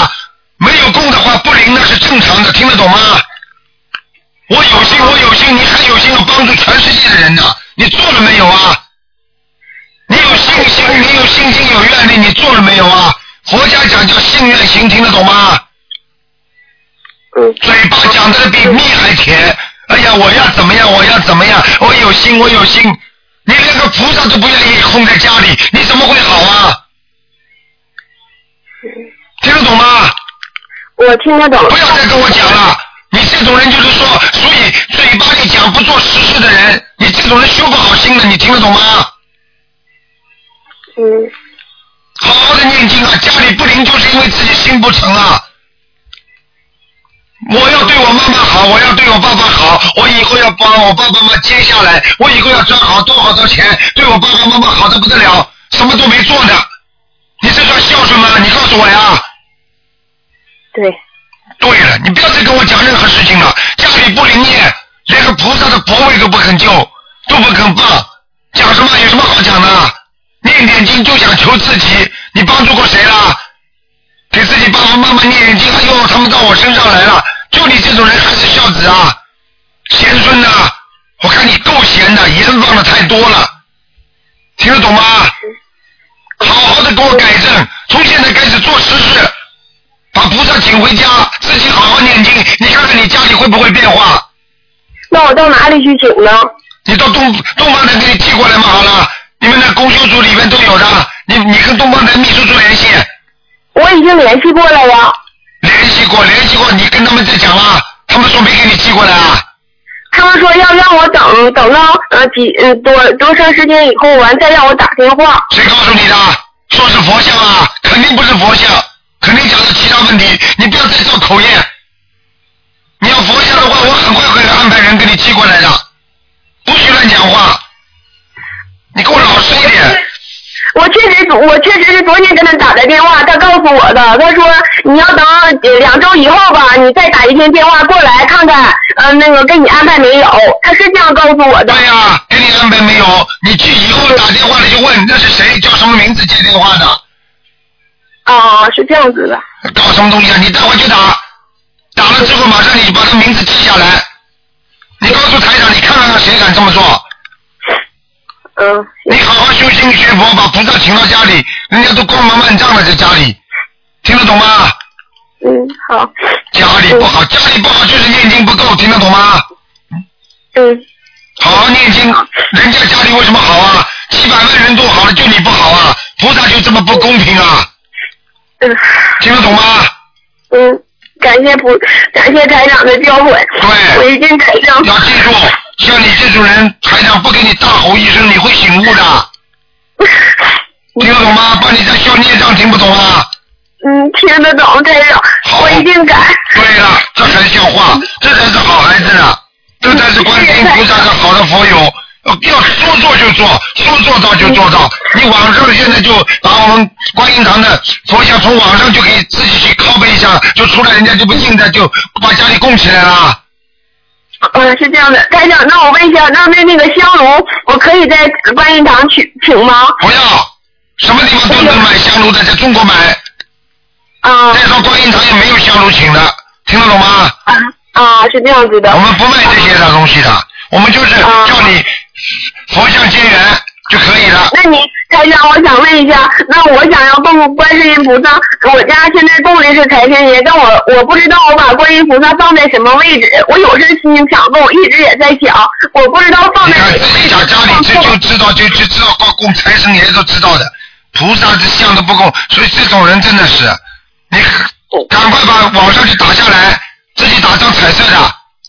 没有供的话不灵那是正常的，听得懂吗？我有心，我有心，你还有心要帮助全世界的人呢，你做了没有啊？你有信心，你有信心，有愿力，你做了没有啊？佛家讲叫信愿行，听得懂吗？嘴巴讲的比蜜还甜，哎呀，我要怎么样？我要怎么样？我有心，我有心。你连个菩萨都不愿意空在家里，你怎么会好啊？听得懂吗？我听得懂。不要再跟我讲了，你这种人就是说，所以嘴巴里讲不做实事的人，你这种人修不好心的，你听得懂吗？嗯。好好的念经啊，家里不灵就是因为自己心不诚啊。我要对我妈妈好，我要对我爸爸好，我以后要把我爸爸妈妈接下来，我以后要赚好多好多钱，对我爸爸妈妈好的不得了，什么都没做的，你这算孝顺吗？你告诉我呀。对。对了，你不要再跟我讲任何事情了，家里不灵验，连个菩萨的婆位都不肯救，都不肯放，讲什么？有什么好讲的？念点经就想求自己，你帮助过谁了？给自己爸爸妈妈念念经，哎呦，他们到我身上来了，就你这种人还是孝子啊，贤孙呐、我看你够闲的，盐放的太多了，听得懂吗？好好的给我改正，从现在开始做实事，把菩萨请回家，自己好好念经，你看看你家里会不会变化？那我到哪里去请呢？你到东东方台给你寄过来嘛，好了，你们那公修组里面都有的，你你跟东方台秘书处联系。我已经联系过了呀。联系过，联系过，你跟他们再讲了，他们说没给你寄过来啊。他们说要让我等等到呃几呃多多长时间以后完再让我打电话。谁告诉你的？说是佛像啊，肯定不是佛像，肯定讲的其他问题，你不要再造口业。你要佛像的话，我很快会安排人给你寄过来的，不许乱讲话。你给我老实一点。我确实，我确实是昨天跟他打的电话，他告诉我的，他说你要等呃两周以后吧，你再打一天电话过来看看，呃，那个给你安排没有？他是这样告诉我的。对呀、给你安排没有？你去以后打电话了就问那是谁，叫什么名字接电话的，啊，是这样子的。搞什么东西啊？你待会去打，打了之后马上你把他名字记下来，你告诉台长，你看看谁敢这么做？嗯。你好好修心学佛，把菩萨请到家里，人家都光芒万丈了，在家里，听得懂吗？嗯，好。家里不好，家里不好就是念经不够，听得懂吗？嗯。好好念经，人家家里为什么好啊？几百万人都好了，就你不好啊？菩萨就这么不公平啊？嗯。听得懂吗？嗯，感谢菩，感谢台长的教诲。对。我一定改正。要记住，像你这种人，台长不给你大吼一声，你会醒悟的。听得懂吗？帮你在消孽障，听不懂啊？嗯，听得懂台长，我一定改。对了，这才像话，这才是好孩子呢，这才是观世音菩萨的好的佛友。要要说做就做，说做到就做到。你网上现在就把我们观音堂的佛像从网上就可以自己去拷贝一下，就出来，人家就不信的，就把家里供起来了。嗯，是这样的，台长，那我问一下，那那那个香炉，我可以在观音堂取请吗？不要，什么地方都能买香炉的，在中国买。啊。再说观音堂也没有香炉请的，听得懂吗？啊，是这样子的。我们不卖这些的东西的，我们就是叫你佛像结缘就可以了。那你台长，我想问一下，那我想要供观世音菩萨，我家现在供的是财神爷，但我我不知道我把观音菩萨放在什么位置，我有这心想供，一直也在想，我不知道放在哪个位置。家家里这就知道就就知道供供财神爷都知道的，菩萨这像都不供，所以这种人真的是，你赶快把网上去打下来，自己打张彩色的，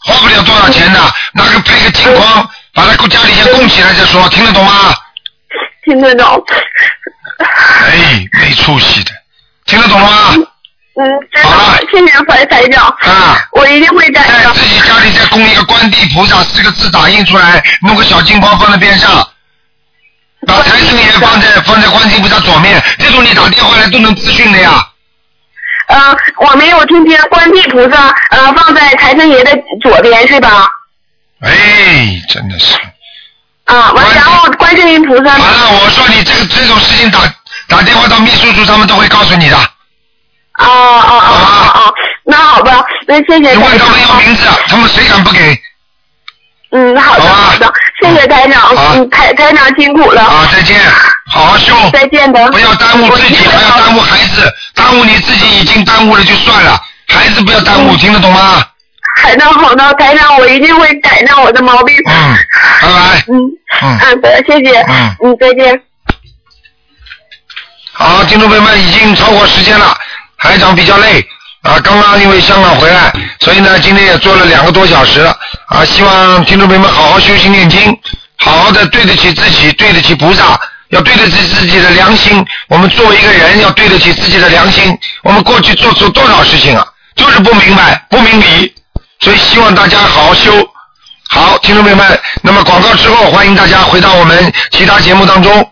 花不了多少钱的，拿个配个金光，把它家里先供起来再说，听得懂吗？听得懂。哎，没出息的，听得懂吗？嗯，知道了，谢谢台台长。啊。我一定会改的。自己家里再供一个观地菩萨四个字打印出来，弄个小金包放在边上，把财神爷放在放在观世音菩萨左面，这种你打电话来都能咨询的呀。呃，我没有听见观地菩萨呃放在财神爷的左边是吧？哎，真的是。啊，完然后观世音菩萨。完了，我说你这个这种事情打打电话到秘书处，他们都会告诉你的。哦哦哦啊啊！那好吧，那谢谢。你问他们要名字，他们谁敢不给？嗯，好的好的，谢谢台长，嗯，台台长辛苦了。啊，再见，好好修。再见的。不要耽误自己，不要耽误孩子，耽误你自己已经耽误了就算了，孩子不要耽误，听得懂吗？好的好的，台长，我一定会改掉我的毛病。嗯，拜拜。嗯嗯好的，谢谢。嗯嗯，再见。好，听众朋友们，已经超过时间了，台长比较累啊，刚刚因为香港回来，所以呢，今天也做了两个多小时啊，希望听众朋友们好好修心念经，好好的对得起自己，对得起菩萨，要对得起自己的良心。我们作为一个人，要对得起自己的良心。我们过去做出多少事情啊，就是不明白、不明理，所以希望大家好好修。好，听众朋友们，那么广告之后，欢迎大家回到我们其他节目当中。